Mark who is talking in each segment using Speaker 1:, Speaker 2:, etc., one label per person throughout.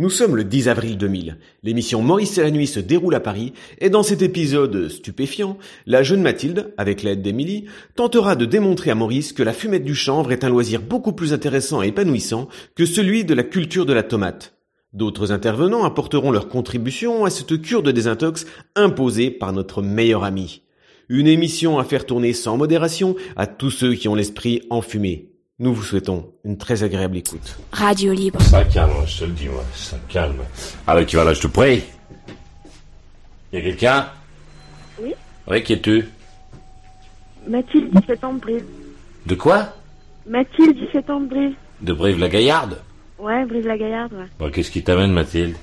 Speaker 1: Nous sommes le 10 avril 2000. L'émission Maurice et la nuit se déroule à Paris et dans cet épisode stupéfiant, la jeune Mathilde, avec l'aide d'Émilie, tentera de démontrer à Maurice que la fumette du chanvre est un loisir beaucoup plus intéressant et épanouissant que celui de la culture de la tomate. D'autres intervenants apporteront leur contribution à cette cure de désintox imposée par notre meilleur ami. Une émission à faire tourner sans modération à tous ceux qui ont l'esprit enfumé. Nous vous souhaitons une très agréable écoute.
Speaker 2: Radio libre.
Speaker 3: Ça calme, je te le dis, moi, ça calme. Allez, tu vas là, je te prie. Y a quelqu'un?
Speaker 4: Oui.
Speaker 3: Oui, qui es-tu?
Speaker 4: Mathilde, 17 ans de Brive.
Speaker 3: De quoi?
Speaker 4: Mathilde, 17 ans de Brive.
Speaker 3: De Brive-la-Gaillarde?
Speaker 4: Ouais, Brive-la-Gaillarde, ouais.
Speaker 3: Bon, qu'est-ce qui t'amène, Mathilde?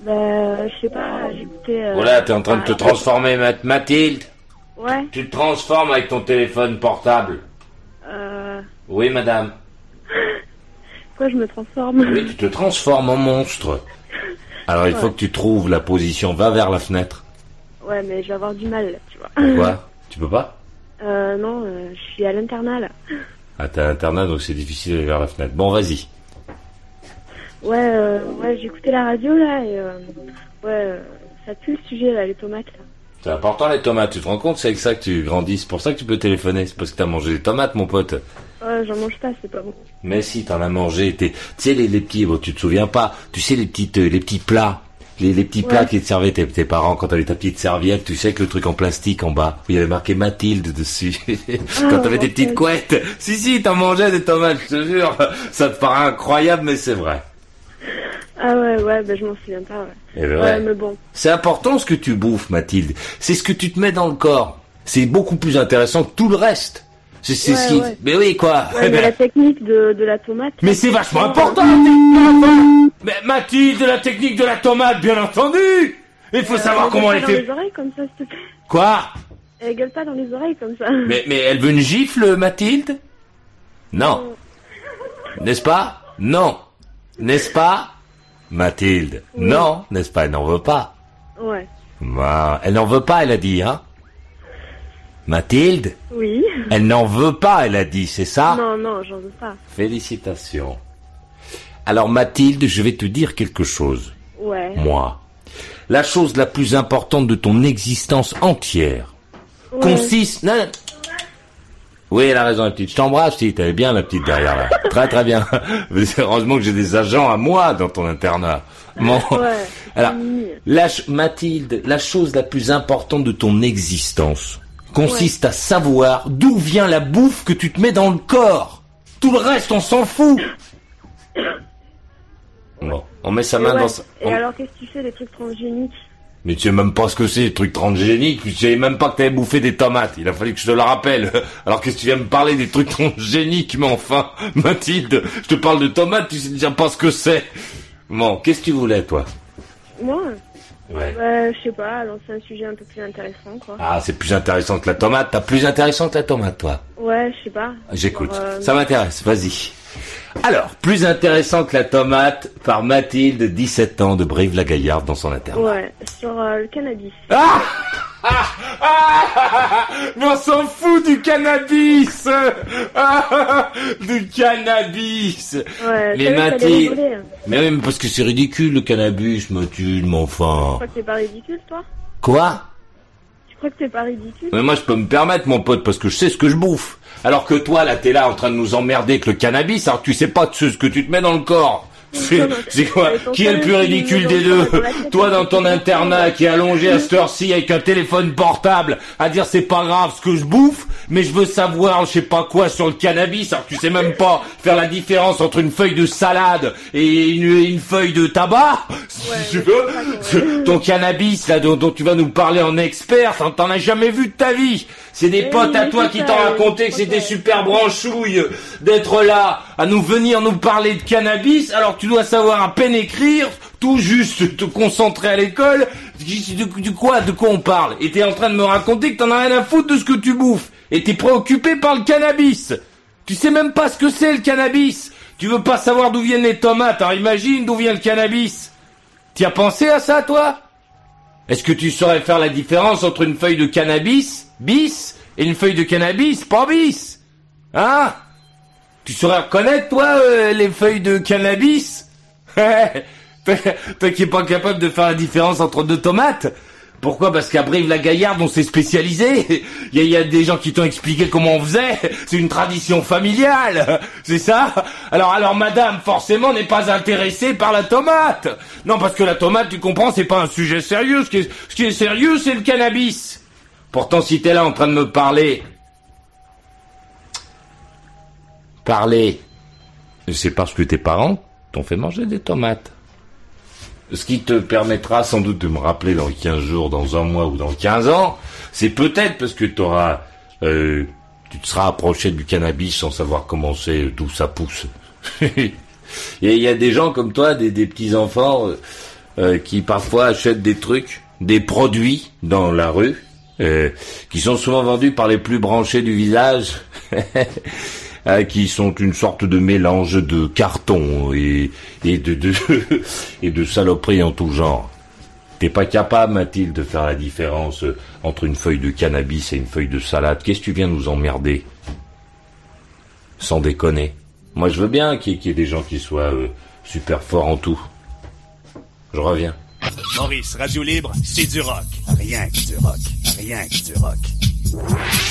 Speaker 4: Bah, je sais pas, j'écoutais... Euh,
Speaker 3: Voilà, t'es en train de te
Speaker 4: bah,
Speaker 3: transformer, Mat- Mathilde
Speaker 4: Ouais,
Speaker 3: Tu te transformes avec ton téléphone portable.
Speaker 4: Euh...
Speaker 3: Oui, madame.
Speaker 4: Pourquoi je me transforme
Speaker 3: Oui, tu te transformes en monstre. Alors, il faut que tu trouves la position. Va vers la fenêtre.
Speaker 4: Ouais, mais je vais avoir du mal, là, tu vois.
Speaker 3: Pourquoi? Tu peux pas?
Speaker 4: Euh, non, euh, je suis à l'internat, là.
Speaker 3: Ah, t'as internat, donc c'est difficile d'aller vers la fenêtre. Bon, vas-y.
Speaker 4: Ouais, euh, ouais, j'ai écouté la radio, là, et... Euh, ouais, euh, ça pue le sujet, là, les tomates, là.
Speaker 3: C'est important les tomates, tu te rends compte C'est avec ça que tu grandis, c'est pour ça que tu peux téléphoner, c'est parce que t'as mangé des tomates mon pote.
Speaker 4: Ouais, j'en mange pas, c'est pas bon.
Speaker 3: Mais si t'en as mangé, t'es- tu sais les, les petits, bon, tu te souviens pas, tu sais les petites, euh, les petits plats, les, les petits plats qui te servaient tes, tes parents quand t'avais ta petite serviette, tu sais avec le truc en plastique en bas, où il y avait marqué Mathilde dessus, quand t'avais
Speaker 4: ok.
Speaker 3: petites couettes. Si si, t'en mangeais des tomates, je te jure, ça te paraît incroyable mais c'est vrai.
Speaker 4: Ah ouais, ouais, bah je m'en souviens pas, ouais.
Speaker 3: Et ben
Speaker 4: Ouais,
Speaker 3: ouais.
Speaker 4: mais bon.
Speaker 3: C'est important ce que tu bouffes, Mathilde. C'est ce que tu te mets dans le corps. C'est beaucoup plus intéressant que tout le reste. C'est ce qui. Mais oui, quoi.
Speaker 4: Ouais,
Speaker 3: Eh
Speaker 4: mais
Speaker 3: ben,
Speaker 4: la technique de, de la tomate...
Speaker 3: Mais c'est vachement important. Mais Mathilde, la technique de la tomate, bien entendu. Il faut savoir
Speaker 4: Euh,
Speaker 3: comment elle
Speaker 4: pas
Speaker 3: est
Speaker 4: dans les oreilles comme ça, s'il te plaît.
Speaker 3: Quoi?
Speaker 4: Elle gueule pas dans les oreilles comme ça.
Speaker 3: Mais mais elle veut une gifle, Mathilde? Non. N'est-ce pas? Non. N'est-ce pas Mathilde? Non, n'est-ce pas Elle n'en veut pas.
Speaker 4: Ouais.
Speaker 3: Bah, elle n'en veut pas, elle a dit, hein? Mathilde?
Speaker 4: Oui.
Speaker 3: Elle n'en veut pas, elle a dit, c'est ça?
Speaker 4: Non, non, j'en veux pas.
Speaker 3: Félicitations. Alors Mathilde, je vais te dire quelque chose,
Speaker 4: Ouais.
Speaker 3: moi. La chose la plus importante de ton existence entière
Speaker 4: Ouais.
Speaker 3: consiste... Non. Oui, elle a raison, la petite. Je t'embrasse, si, t'avais bien la petite derrière là. très très bien. Mais c'est heureusement que j'ai des agents à moi dans ton internat. Bon.
Speaker 4: Ouais.
Speaker 3: Alors, la Mathilde, la chose la plus importante de ton existence consiste à savoir d'où vient la bouffe que tu te mets dans le corps. Tout le reste, on s'en fout. Bon, on met sa main
Speaker 4: ouais.
Speaker 3: dans sa...
Speaker 4: Et
Speaker 3: on-
Speaker 4: alors, qu'est-ce que tu fais des trucs transgéniques?
Speaker 3: Mais tu sais même pas ce que c'est, les trucs transgéniques. Tu savais même pas que t'avais bouffé des tomates. Il a fallu que je te le rappelle. Alors qu'est-ce que tu viens me parler des trucs transgéniques Mais enfin, Mathilde, je te parle de tomates, tu sais déjà pas ce que c'est. Bon, qu'est-ce que tu voulais, toi?
Speaker 4: Moi
Speaker 3: Ouais.
Speaker 4: Bah, je sais pas, lancer un sujet un peu plus intéressant, quoi.
Speaker 3: Ah, c'est plus intéressant que la tomate. T'as plus intéressant que la tomate, toi?
Speaker 4: Ouais, je sais pas.
Speaker 3: J'écoute.
Speaker 4: Euh,
Speaker 3: Ça m'intéresse. Vas-y. Alors, plus intéressant que la tomate par Mathilde, 17 ans, de Brive-la-Gaillarde dans son internat.
Speaker 4: Ouais, sur euh, le cannabis.
Speaker 3: Ah ah, ah Mais on s'en fout du cannabis Ah, Du cannabis
Speaker 4: Ouais, t'allais
Speaker 3: Mathilde
Speaker 4: rigoler, hein.
Speaker 3: Mais oui, mais parce que c'est ridicule le cannabis, Mathilde, mais
Speaker 4: Tu
Speaker 3: enfin...
Speaker 4: crois que t'es pas ridicule, toi?
Speaker 3: Quoi?
Speaker 4: Tu crois que t'es pas ridicule?
Speaker 3: Mais moi je peux me permettre mon pote parce que je sais ce que je bouffe. Alors que toi là t'es là en train de nous emmerder avec le cannabis alors tu sais pas ce que tu te mets dans le corps. C'est quoi Qui est le plus ridicule des deux Toi dans ton internat qui est allongé à cette heure-ci avec un téléphone portable à dire c'est pas grave ce que je bouffe mais je veux savoir je sais pas quoi sur le cannabis. Alors que tu sais même pas faire la différence entre une feuille de salade et une, une feuille de tabac si tu veux. ton cannabis là dont, dont tu vas nous parler en expert t'en- t'en as jamais vu de ta vie. C'est des
Speaker 4: Eh
Speaker 3: potes à toi qui t'ont raconté que c'était super branchouille d'être là à nous venir nous parler de cannabis. Alors que tu dois savoir à peine écrire tout juste te concentrer à l'école. De, quoi, de quoi on parle? Et t'es en train de me raconter que t'en as rien à foutre de ce que tu bouffes. Et t'es préoccupé par le cannabis. Tu sais même pas ce que c'est le cannabis. Tu veux pas savoir d'où viennent les tomates, alors imagine d'où vient le cannabis. Tu as pensé à ça, toi? Est-ce que tu saurais faire la différence entre une feuille de cannabis, bis, et une feuille de cannabis, pas bis? Hein? Tu saurais reconnaître, toi, euh, les feuilles de cannabis Toi qui es pas capable de faire la différence entre deux tomates pourquoi? Parce qu'à Brive-la-Gaillarde, on s'est spécialisé. Il y, a des gens qui t'ont expliqué comment on faisait. C'est une tradition familiale. C'est ça? Alors, alors, madame, forcément, n'est pas intéressée par la tomate. Non, parce que la tomate, tu comprends, c'est pas un sujet sérieux. Ce qui est, ce qui est sérieux, c'est le cannabis. Pourtant, si t'es là en train de me parler... Parler... C'est parce que tes parents t'ont fait manger des tomates. Ce qui te permettra sans doute de me rappeler dans 15 jours, dans un mois ou dans 15 ans, c'est peut-être parce que t'auras, euh, tu te seras approché du cannabis sans savoir comment c'est, d'où ça pousse. Et il y a des gens comme toi, des, petits enfants, euh, euh, qui parfois achètent des trucs, des produits dans la rue, euh, qui sont souvent vendus par les plus branchés du village. Hein, qui sont une sorte de mélange de carton et, et de, de et de saloperies en tout genre. T'es pas capable, Mathilde, de faire la différence entre une feuille de cannabis et une feuille de salade. Qu'est-ce que tu viens nous emmerder Sans déconner. Moi, je veux bien qu'il y, ait des gens qui soient euh, super forts en tout. Je reviens.
Speaker 2: Maurice, Radio Libre, c'est du rock. Rien que du rock. Rien que du rock.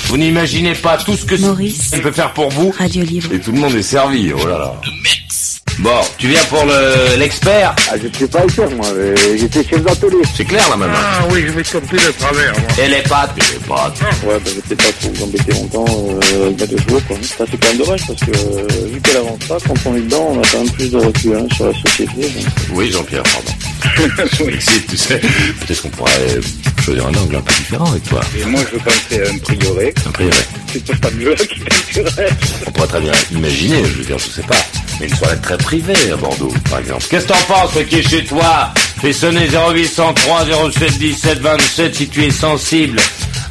Speaker 3: Vous n'imaginez pas tout ce que
Speaker 5: Maurice
Speaker 3: peut faire pour vous.
Speaker 5: Radio Libre.
Speaker 3: Et tout le monde est servi. Oh là là. Bon, tu viens pour le l'expert?
Speaker 6: Ah, je suis pas expert, moi. J'étais chef d'atelier.
Speaker 3: C'est clair, là, maintenant
Speaker 7: Ah oui, je vais te compter de travers, moi.
Speaker 3: Et les pâtes? Et les pâtes
Speaker 6: Ouais, bah, je pas trop vous embêter longtemps, euh, il y a deux jours, quoi. Ça, c'est quand même dommage, parce que, euh, vu qu'elle avance pas, quand on est dedans, on a quand même plus de recul, hein, sur la société. Donc...
Speaker 3: Oui, Jean-Pierre, pardon. oui, si, tu sais, peut-être qu'on pourrait choisir un angle un peu différent avec toi.
Speaker 7: Et moi, je veux pas me faire un prioré.
Speaker 3: Un prioré
Speaker 7: C'est pas mieux qui.
Speaker 3: On pourrait très bien imaginer, je veux dire, je sais pas, mais une soirée très privée à Bordeaux, par exemple. Qu'est-ce que t'en penses, qui est chez toi? Fais sonner 0803 07 17 27 si tu es sensible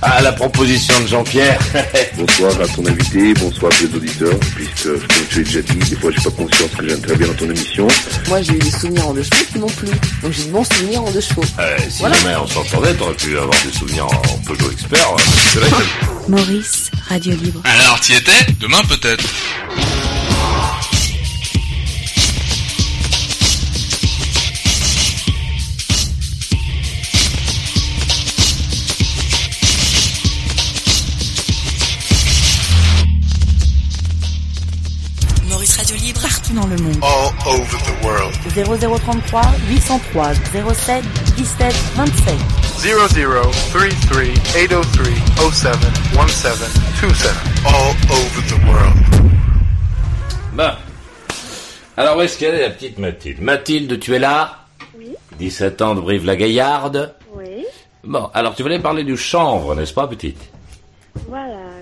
Speaker 3: à la proposition de Jean-Pierre.
Speaker 8: bonsoir à ton invité, bonsoir à tes auditeurs, puisque, comme tu l'as déjà dit, des fois j'ai pas conscience que j'aime très bien dans ton émission.
Speaker 9: Moi j'ai eu des souvenirs en deux chevaux qui m'ont plu, donc j'ai de bons souvenirs en deux chevaux.
Speaker 3: Euh, si jamais on s'entendait, t'aurais pu avoir des souvenirs en Peugeot Expert. C'est vrai
Speaker 5: que... Maurice, Radio Libre.
Speaker 10: Alors, t'y étais? Demain peut-être
Speaker 5: dans le monde.
Speaker 10: All over the world.
Speaker 5: 0033 803 07 17 27.
Speaker 10: 0033 803 07 17 27. All over the world.
Speaker 3: Bah. Alors où est-ce qu'elle est la petite Mathilde? Mathilde, tu es là?
Speaker 4: Oui.
Speaker 3: 17 ans de Brive-la-Gaillarde
Speaker 4: Oui.
Speaker 3: Bon, alors tu voulais parler du chanvre, n'est-ce pas, petite?
Speaker 4: Voilà.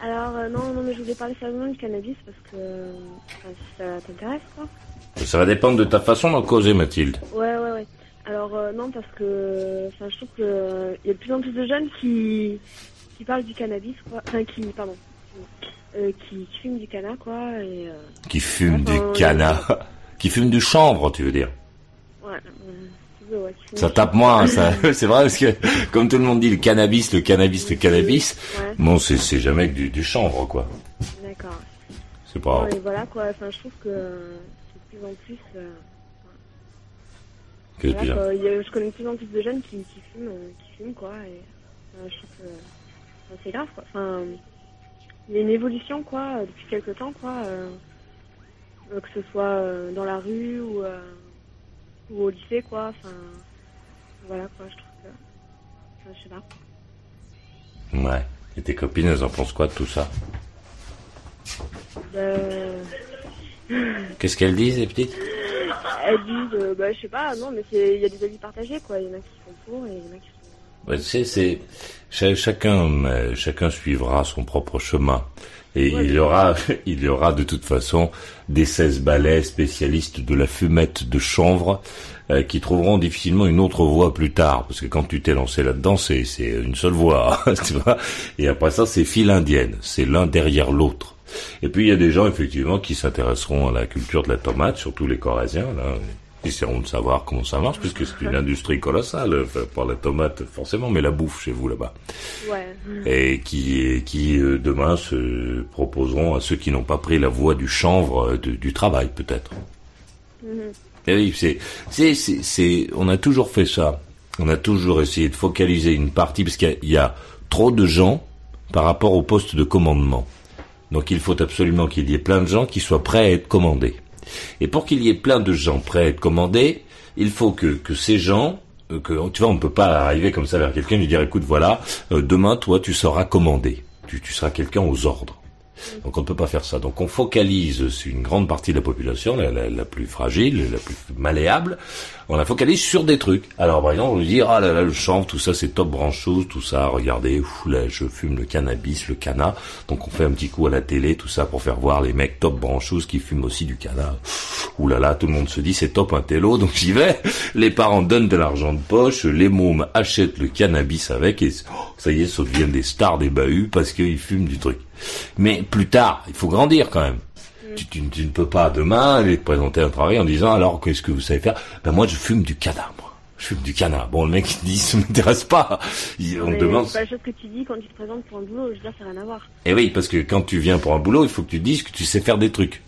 Speaker 4: Alors, euh, non, non, mais je voulais parler sérieusement du cannabis parce que enfin, si ça t'intéresse, quoi.
Speaker 3: Ça va dépendre de ta façon d'en causer, Mathilde.
Speaker 4: Ouais, ouais, ouais. Alors, euh, non, parce que enfin, je trouve qu'il euh, y a de plus en plus de jeunes qui, qui parlent du cannabis, quoi. Enfin, qui, pardon, qui, qui fument du canna, quoi. Et, euh,
Speaker 3: qui fument du canna Qui fument du chanvre, tu veux dire
Speaker 4: Ouais.
Speaker 3: Ça tape moins, ça. c'est vrai parce que comme tout le monde dit le cannabis, le cannabis, le cannabis.
Speaker 4: Ouais.
Speaker 3: Bon, c'est c'est jamais que du, du chanvre quoi.
Speaker 4: D'accord.
Speaker 3: C'est pas.
Speaker 4: Ouais, voilà quoi. Enfin, je trouve que c'est de plus en plus. Euh, voilà, quoi. A- je connais de plus en plus de jeunes qui, qui fument, euh, qui fument quoi. Et euh, je trouve que enfin, c'est grave quoi. Enfin, il y a une évolution quoi depuis quelques temps quoi. euh, que ce soit dans la rue ou, ou au lycée quoi. Enfin, voilà quoi. Je trouve que. Enfin, je sais pas.
Speaker 3: Ouais. Et tes copines, elles en pensent quoi de tout ça?
Speaker 4: Euh,
Speaker 3: Qu'est-ce qu'elles disent, les petites?
Speaker 4: Elles disent, euh, bah, je sais pas, non, mais c'est- il y a des avis partagés, quoi. Il y en a qui sont pour et il y en a qui sont.
Speaker 3: Ouais, c'est, c'est, cha- chacun, euh, chacun suivra son propre chemin. Et il y aura, il y aura de toute façon des 16 balais spécialistes de la fumette de chanvre euh, qui trouveront difficilement une autre voie plus tard, parce que quand tu t'es lancé là-dedans, c'est, c'est une seule voie, tu vois. Et après ça, c'est file indienne, c'est l'un derrière l'autre. Et puis il y a des gens effectivement qui s'intéresseront à la culture de la tomate, surtout les Corésiens, là. Essaieront de savoir comment ça marche, puisque c'est une industrie colossale, pas la tomate forcément, mais la bouffe chez vous là-bas.
Speaker 4: Ouais.
Speaker 3: Et qui, qui euh, demain se proposeront à ceux qui n'ont pas pris la voie du chanvre, euh, de- du travail peut-être.
Speaker 4: Mhm.
Speaker 3: Et oui, c'est, c'est, c'est, on a toujours fait ça. On a toujours essayé de focaliser une partie, parce qu'il y y a trop de gens par rapport au poste de commandement. Donc il faut absolument qu'il y ait plein de gens qui soient prêts à être commandés. Et pour qu'il y ait plein de gens prêts à être commandés, il faut que, que ces gens, euh, que, tu vois, on ne peut pas arriver comme ça vers quelqu'un et lui dire, écoute, voilà, euh, demain, toi, tu seras commandé. Tu, tu seras quelqu'un aux ordres. Donc on ne peut pas faire ça. Donc on focalise sur une grande partie de la population, la, la- plus fragile, la plus malléable, on la focalise sur des trucs. Alors par exemple, on lui dit, ah là là, le chanvre, tout ça c'est top branchose, tout ça, regardez, ouf, là, je fume le cannabis, le cana. Donc on fait un petit coup à la télé, tout ça, pour faire voir les mecs top branchose qui fument aussi du cana. Ouh là là, tout le monde se dit, c'est top un télo, donc j'y vais. Les parents donnent de l'argent de poche, les mômes achètent le cannabis avec, et oh, ça y est, ça devient des stars des bahuts parce qu'ils fument du truc. Mais plus tard, il faut grandir quand même. Tu, tu- tu ne peux pas demain aller te présenter un travail en disant alors qu'est-ce que vous savez faire? Ben moi je fume du moi. Je fume du cana. Bon le mec il dit ça m'intéresse pas. Il- on
Speaker 4: Mais
Speaker 3: demande.
Speaker 4: C'est pas la chose que tu dis quand tu te présentes pour un boulot, je veux dire, ça n'a rien à voir.
Speaker 3: Et oui parce que quand tu viens pour un boulot, il faut que tu dises que tu sais faire des trucs.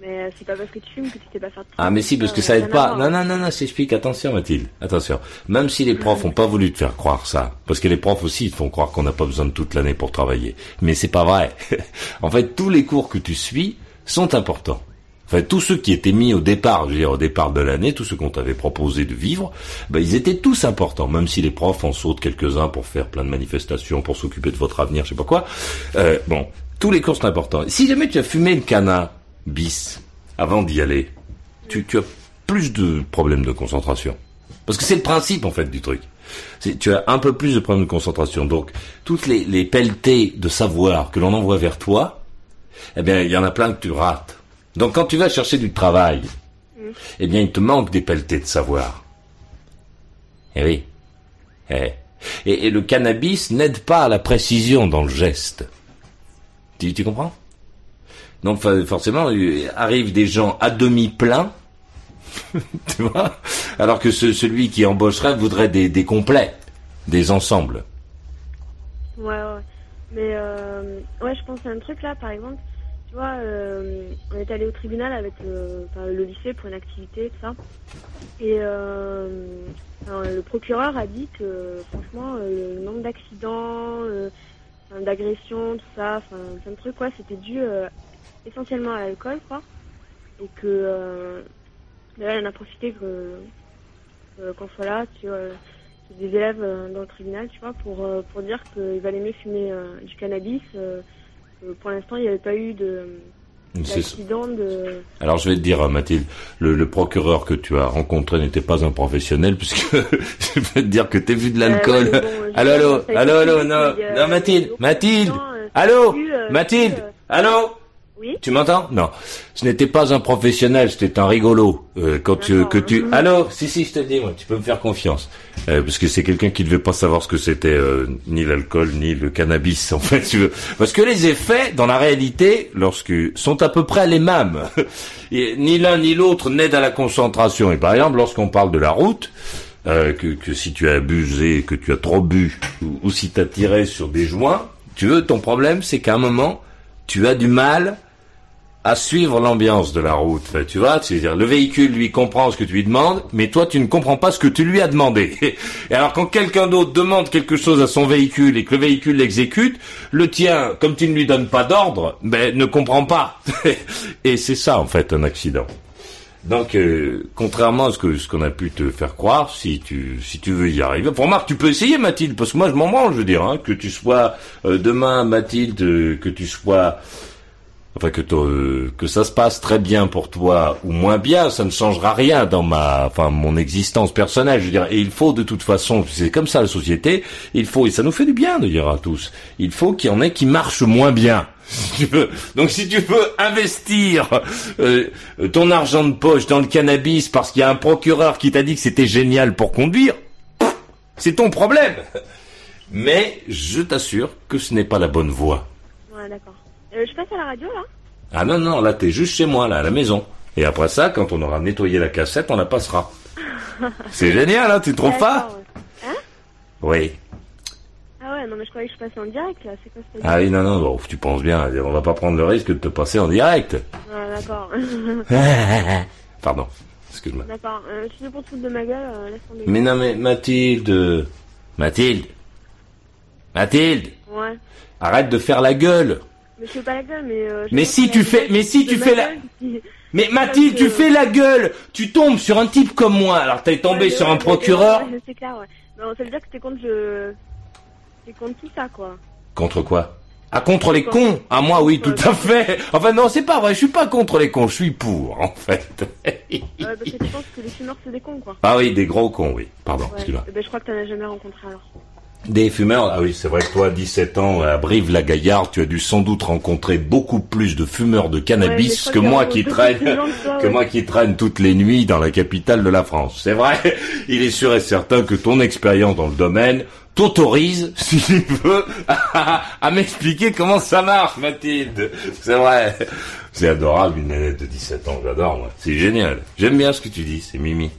Speaker 4: Mais euh, c'est pas parce que tu fumes que tu sais pas de
Speaker 3: Ah mais si parce que ça
Speaker 4: rien
Speaker 3: aide pas. Non non non non, s'explique. Attention Mathilde, attention. Même si les profs ont pas voulu te faire croire ça, parce que les profs aussi ils te font croire qu'on n'a pas besoin de toute l'année pour travailler. Mais c'est pas vrai. en fait, tous les cours que tu suis sont importants. Enfin, tous ceux qui étaient mis au départ, je veux dire au départ de l'année, tous ceux qu'on t'avait proposé de vivre, ben, ils étaient tous importants, même si les profs en sautent quelques-uns pour faire plein de manifestations, pour s'occuper de votre avenir, je sais pas quoi. Euh, bon, tous les cours sont importants. Si jamais tu as fumé le cana bis avant d'y aller, tu, as plus de problèmes de concentration. Parce que c'est le principe en fait du truc. Tu as un peu plus de problèmes de concentration. Donc toutes les, les pelletées de savoir que l'on envoie vers toi, eh bien il y en a plein que tu rates. Donc quand tu vas chercher du travail, eh bien il te manque des pelletées de savoir. Eh oui. Eh. Et, le cannabis n'aide pas à la précision dans le geste. Tu comprends? Donc forcément, arrivent des gens à demi pleins, tu vois, alors que ce- celui qui embaucherait voudrait des, des complets, des ensembles.
Speaker 4: Ouais, ouais. Mais euh, ouais, je pense à un truc là, par exemple. Tu vois, euh, on est allé au tribunal avec le, le lycée pour une activité, tout ça. Et euh, le procureur a dit que, franchement, euh, le nombre d'accidents, euh, d'agressions, tout ça, enfin, plein de trucs, quoi, c'était dû essentiellement à l'alcool, quoi. Et que, euh, d'ailleurs, il en a profité que, que- qu'on soit là, tu vois, des élèves euh, dans le tribunal, tu vois, pour, euh, pour dire qu'il valait mieux fumer euh, du cannabis. euh, pour l'instant, il n'y avait pas eu de de...
Speaker 3: Alors je vais te dire, hein, Mathilde, le, le procureur que tu as rencontré n'était pas un professionnel, puisque je vais te dire que t'es vu de l'alcool.
Speaker 4: Euh, bon,
Speaker 3: allô, allô, allô, allô, non,
Speaker 4: euh,
Speaker 3: non, Mathilde, Mathilde,
Speaker 4: euh,
Speaker 3: allô,
Speaker 4: euh,
Speaker 3: Mathilde,
Speaker 4: euh,
Speaker 3: allô?
Speaker 4: Oui.
Speaker 3: Tu m'entends? Non. Ce n'était pas un professionnel, c'était un rigolo. Euh, quand tu, que tu... Allô? Si, si, je te le dis, moi, tu peux me faire confiance. Euh, parce que c'est quelqu'un qui ne devait pas savoir ce que c'était euh, ni l'alcool, ni le cannabis, en fait. Tu veux. Parce que les effets, dans la réalité, lorsque sont à peu près les mêmes. Et ni l'un ni l'autre n'aident à la concentration. Et par exemple, lorsqu'on parle de la route, que, que si tu as abusé, que tu as trop bu, ou, ou si tu as tiré sur des joints, tu veux, ton problème, c'est qu'à un moment, tu as du mal à suivre l'ambiance de la route. Tu vois, c'est-à-dire le véhicule lui comprend ce que tu lui demandes, mais toi tu ne comprends pas ce que tu lui as demandé. Et alors quand quelqu'un d'autre demande quelque chose à son véhicule et que le véhicule l'exécute, le tien, comme tu ne lui donnes pas d'ordre, ben ne comprend pas. et c'est ça en fait un accident. Donc, euh, contrairement à ce que ce qu'on a pu te faire croire, si tu si tu veux y arriver, pour remarque, tu peux essayer Mathilde, parce que moi je m'en branle, je veux dire, hein, que tu sois euh, demain Mathilde, euh, que tu sois enfin que euh, que ça se passe très bien pour toi ou moins bien, ça ne changera rien dans ma, enfin mon existence personnelle. Je veux dire, et il faut de toute façon, c'est comme ça la société. Il faut et ça nous fait du bien de dire à tous. Il faut qu'il y en ait qui marchent moins bien. Donc si tu veux investir euh, ton argent de poche dans le cannabis parce qu'il y a un procureur qui t'a dit que c'était génial pour conduire, c'est ton problème. Mais je t'assure que ce n'est pas la bonne voie.
Speaker 4: Euh, je passe à la radio, là
Speaker 3: Ah non, non, là t'es juste chez moi, là, à la maison. Et après ça, quand on aura nettoyé la cassette, on la passera. C'est génial, hein, tu trouves pas.
Speaker 4: Hein?
Speaker 3: Oui.
Speaker 4: Ah ouais, non, mais je croyais que je passais en direct, là. C'est quoi cette
Speaker 3: Ah oui, non, non, bon, tu penses bien, on va pas prendre le risque de te passer en direct.
Speaker 4: Ah, d'accord.
Speaker 3: Pardon, excuse-moi.
Speaker 4: d'accord. Euh, tu te foutre de ma gueule, euh, laisse tomber.
Speaker 3: Mais non, mais Mathilde... Mathilde Mathilde
Speaker 4: Ouais.
Speaker 3: Arrête de faire la gueule
Speaker 4: Mais je fais pas la gueule, mais... euh, je
Speaker 3: Mais si tu fais- mais si tu fais la-
Speaker 4: qui-
Speaker 3: Mais Mathilde, tu fais la gueule Tu tombes sur un type comme moi, alors t'es tombé
Speaker 4: Ouais,
Speaker 3: sur
Speaker 4: ouais,
Speaker 3: un procureur
Speaker 4: ouais, c'est clair, ouais. Non, ça veut dire que t'es contre le... T'es contre tout ça, quoi.
Speaker 3: Contre quoi? Ah, contre les cons Ah, moi, oui, tout à fait Enfin, non, c'est pas vrai, je suis pas contre les cons, je suis pour, en fait.
Speaker 4: Ouais, parce que tu penses que les fumeurs, c'est des cons, quoi.
Speaker 3: ah oui, des gros cons, oui. Pardon, excuse-moi.
Speaker 4: Eh ben, je crois que t'en as jamais rencontré, alors.
Speaker 3: Des fumeurs Ah oui, c'est vrai que toi, à 17 ans, à Brive-la-Gaillarde, tu as dû sans doute rencontrer beaucoup plus de fumeurs de cannabis que moi qui traîne,
Speaker 4: que ouais.
Speaker 3: moi qui traîne toutes les nuits dans la capitale de la France. C'est vrai, il est sûr et certain que ton expérience dans le domaine t'autorise, si tu veux, à, à m'expliquer comment ça marche, Mathilde. C'est vrai. C'est adorable, une nénette de 17 ans, j'adore, moi. C'est génial. J'aime bien ce que tu dis, c'est Mimi.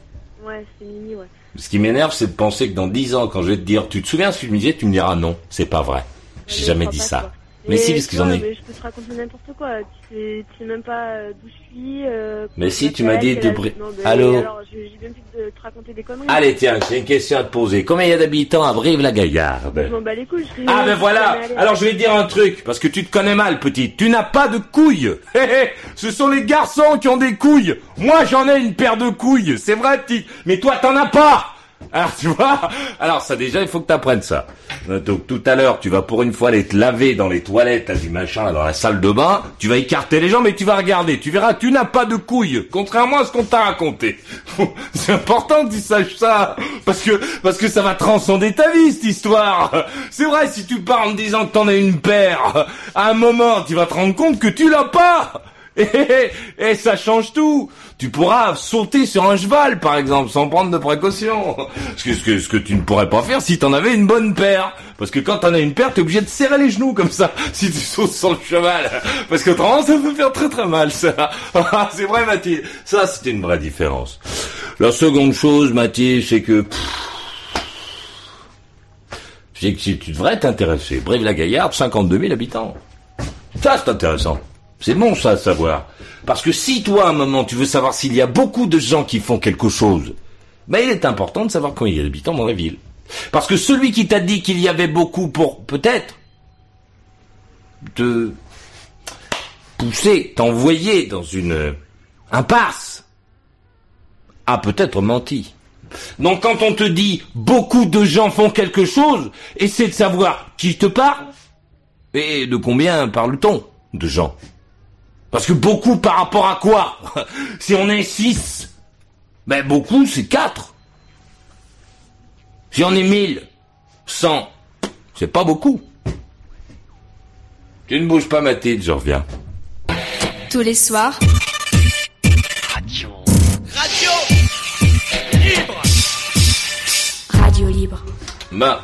Speaker 4: Ouais, c'est Mimi, ouais.
Speaker 3: Ce qui m'énerve, c'est de penser que dans 10 ans, quand je vais te dire, tu te souviens ce que je me disais, tu me diras non, c'est pas vrai. J'ai
Speaker 4: mais
Speaker 3: jamais dit ça. Mais si, parce qu'ils en ai.
Speaker 4: Mais je peux te raconter n'importe quoi. Tu sais, tu sais même pas euh, d'où je suis. euh,
Speaker 3: Mais si,
Speaker 4: je
Speaker 3: tu m'as dit de Bri-
Speaker 4: Non,
Speaker 3: Allô
Speaker 4: Alors, je- j'ai bien plus de te raconter des conneries.
Speaker 3: Allez, tiens, j'ai une question à te poser. Combien il y a d'habitants à
Speaker 4: Je
Speaker 3: Brive-la-Gaillarde
Speaker 4: m'en bats les couilles. je
Speaker 3: Ah
Speaker 4: je
Speaker 3: ben voilà. Alors je vais te dire un truc, parce que tu te connais mal, petite. Tu n'as pas de couilles Hé, hé, Ce sont les garçons qui ont des couilles Moi, j'en ai une paire de couilles, c'est vrai, petite. Mais toi, t'en as pas alors tu vois, alors ça déjà il faut que tu apprennes ça. Donc tout à l'heure tu vas pour une fois aller te laver dans les toilettes là, du machin dans la salle de bain, tu vas écarter les jambes et tu vas regarder, tu verras tu n'as pas de couilles, contrairement à ce qu'on t'a raconté. C'est important que tu saches ça parce que parce que ça va transcender ta vie cette histoire. C'est vrai si tu pars en disant que t'en as une paire, à un moment tu vas te rendre compte que tu l'as pas. Et, et, et ça change tout. Tu pourras sauter sur un cheval, par exemple, sans prendre de précautions. Ce que, tu ne pourrais pas faire si t'en avais une bonne paire. Parce que quand t'en as une paire, t'es obligé de serrer les genoux comme ça, si tu sautes sur le cheval. Parce qu'autrement, ça peut faire très très mal, ça. C'est vrai, Mathilde. Ça, c'était une vraie différence. La seconde chose, Mathilde, c'est que... c'est que tu devrais t'intéresser. Brive-la-Gaillarde, 52 000 habitants. Ça, c'est intéressant. C'est bon, ça, à savoir. Parce que si toi, à un moment, tu veux savoir s'il y a beaucoup de gens qui font quelque chose, ben, il est important de savoir combien il y a d'habitants dans la ville. Parce que celui qui t'a dit qu'il y avait beaucoup pour, peut-être, te pousser, t'envoyer dans une impasse, a peut-être menti. Donc quand on te dit beaucoup de gens font quelque chose, essaie de savoir qui te parle et de combien parle-t-on de gens. Parce que beaucoup par rapport à quoi? Si on est 6, ben beaucoup c'est 4. Si on est 1000, 100, c'est pas beaucoup. Tu ne bouges pas ma tête, je reviens.
Speaker 11: Tous les soirs,
Speaker 2: Radio.
Speaker 11: Radio Libre.
Speaker 3: Ma.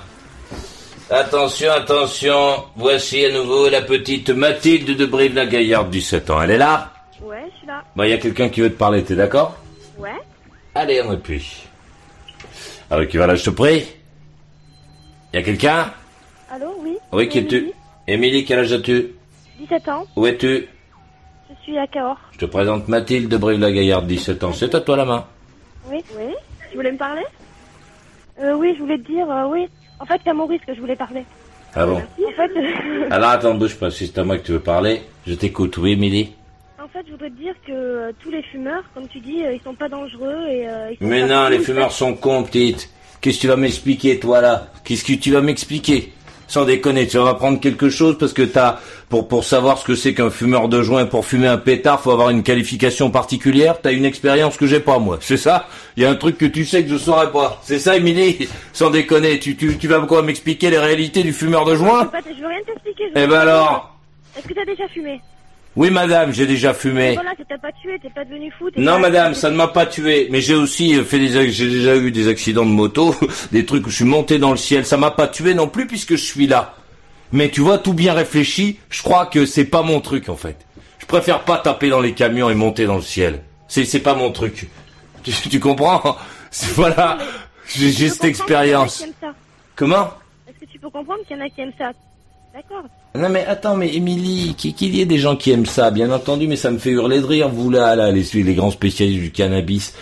Speaker 3: Attention, attention, voici à nouveau la petite Mathilde de Brive-la-Gaillarde, 17 ans. Elle est là
Speaker 4: Ouais, je suis là.
Speaker 3: Bon, il y a quelqu'un qui veut te parler, t'es d'accord
Speaker 4: Ouais.
Speaker 3: Allez, on appuie. Alors, qui va là, je te prie Il y a quelqu'un
Speaker 4: Allô, oui
Speaker 3: Oui, qui es-tu Émilie, quel âge as-tu
Speaker 4: 17 ans.
Speaker 3: Où es-tu
Speaker 4: Je suis à Cahors.
Speaker 3: Je te présente Mathilde de Brive-la-Gaillarde, 17 ans. C'est à toi la main.
Speaker 4: Oui. Oui. Tu voulais me parler euh, Oui, je voulais te dire, euh, oui. En fait, c'est à Maurice que je voulais parler.
Speaker 3: Ah bon
Speaker 4: En fait,
Speaker 3: Alors, attends, bouge pas, si c'est à moi que tu veux parler. Je t'écoute, oui, Émilie
Speaker 4: en fait, je voudrais te dire que euh, tous les fumeurs, comme tu dis, euh, ils sont pas dangereux et euh, ils sont
Speaker 3: Mais
Speaker 4: pas
Speaker 3: non,
Speaker 4: fous,
Speaker 3: les fumeurs sont cons, petite. Qu'est-ce que tu vas m'expliquer, toi, là? Qu'est-ce que tu vas m'expliquer? Sans déconner, tu vas m'apprendre quelque chose parce que t'as pour pour savoir ce que c'est qu'un fumeur de joint. Pour fumer un pétard, faut avoir une qualification particulière. T'as une expérience que j'ai pas moi. C'est ça? Il y a un truc que tu sais que je saurais pas. C'est ça, Émilie? Sans déconner, tu tu tu vas quoi m'expliquer les réalités du fumeur de joint?
Speaker 4: Je veux pas- je veux rien t'expliquer.
Speaker 3: Eh ben alors.
Speaker 4: Est-ce que t'as déjà fumé?
Speaker 3: Oui, madame, j'ai déjà fumé.
Speaker 4: Voilà, t'es pas tué, t'es pas devenu fou.
Speaker 3: Non
Speaker 4: pas-
Speaker 3: madame, ça ne m'a pas tué, mais j'ai aussi euh, fait des j'ai déjà eu des accidents de moto, des trucs où je suis monté dans le ciel, ça m'a pas tué non plus puisque je suis là. Mais tu vois, tout bien réfléchi, je crois que c'est pas mon truc en fait. Je préfère pas taper dans les camions et monter dans le ciel. C'est c'est pas mon truc. Tu, tu comprends? C'est- Voilà, j'ai cette expérience.
Speaker 4: Ça?
Speaker 3: Comment?
Speaker 4: Est-ce que tu peux comprendre qu'il y en a qui aiment ça? D'accord.
Speaker 3: Non mais attends, mais Émilie, qu'il y ait des gens qui aiment ça, bien entendu, mais ça me fait hurler de rire, vous là, là, les, les grands spécialistes du cannabis.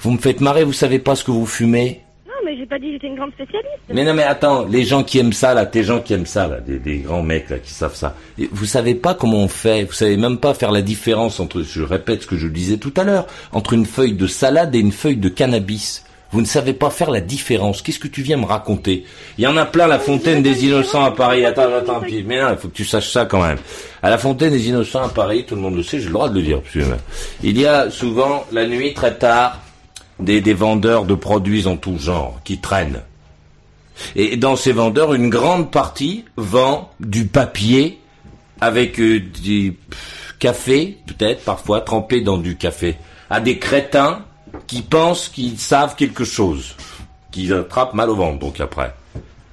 Speaker 3: Vous me faites marrer, vous savez pas ce que vous fumez
Speaker 4: Non, mais j'ai pas dit que j'étais une grande spécialiste.
Speaker 3: Mais non mais attends, les gens qui aiment ça là, tes gens qui aiment ça là, des, des grands mecs là qui savent ça. Et Vous savez pas comment on fait, vous savez même pas faire la différence entre, je répète ce que je disais tout à l'heure, entre une feuille de salade et une feuille de cannabis. Vous ne savez pas faire la différence. Qu'est-ce que tu viens me raconter? Il y en a plein, la Fontaine des Innocents à Paris. Attends, attends, mais non, il faut que tu saches ça quand même. À la Fontaine des Innocents à Paris, tout le monde le sait, j'ai le droit de le dire. que, Il y a souvent, la nuit, très tard, des, vendeurs de produits en tout genre qui traînent. Et dans ces vendeurs, une grande partie vend du papier avec euh, du café, peut-être parfois trempé dans du café, à des crétins qui pensent qu'ils savent quelque chose, qui attrapent mal au ventre donc après.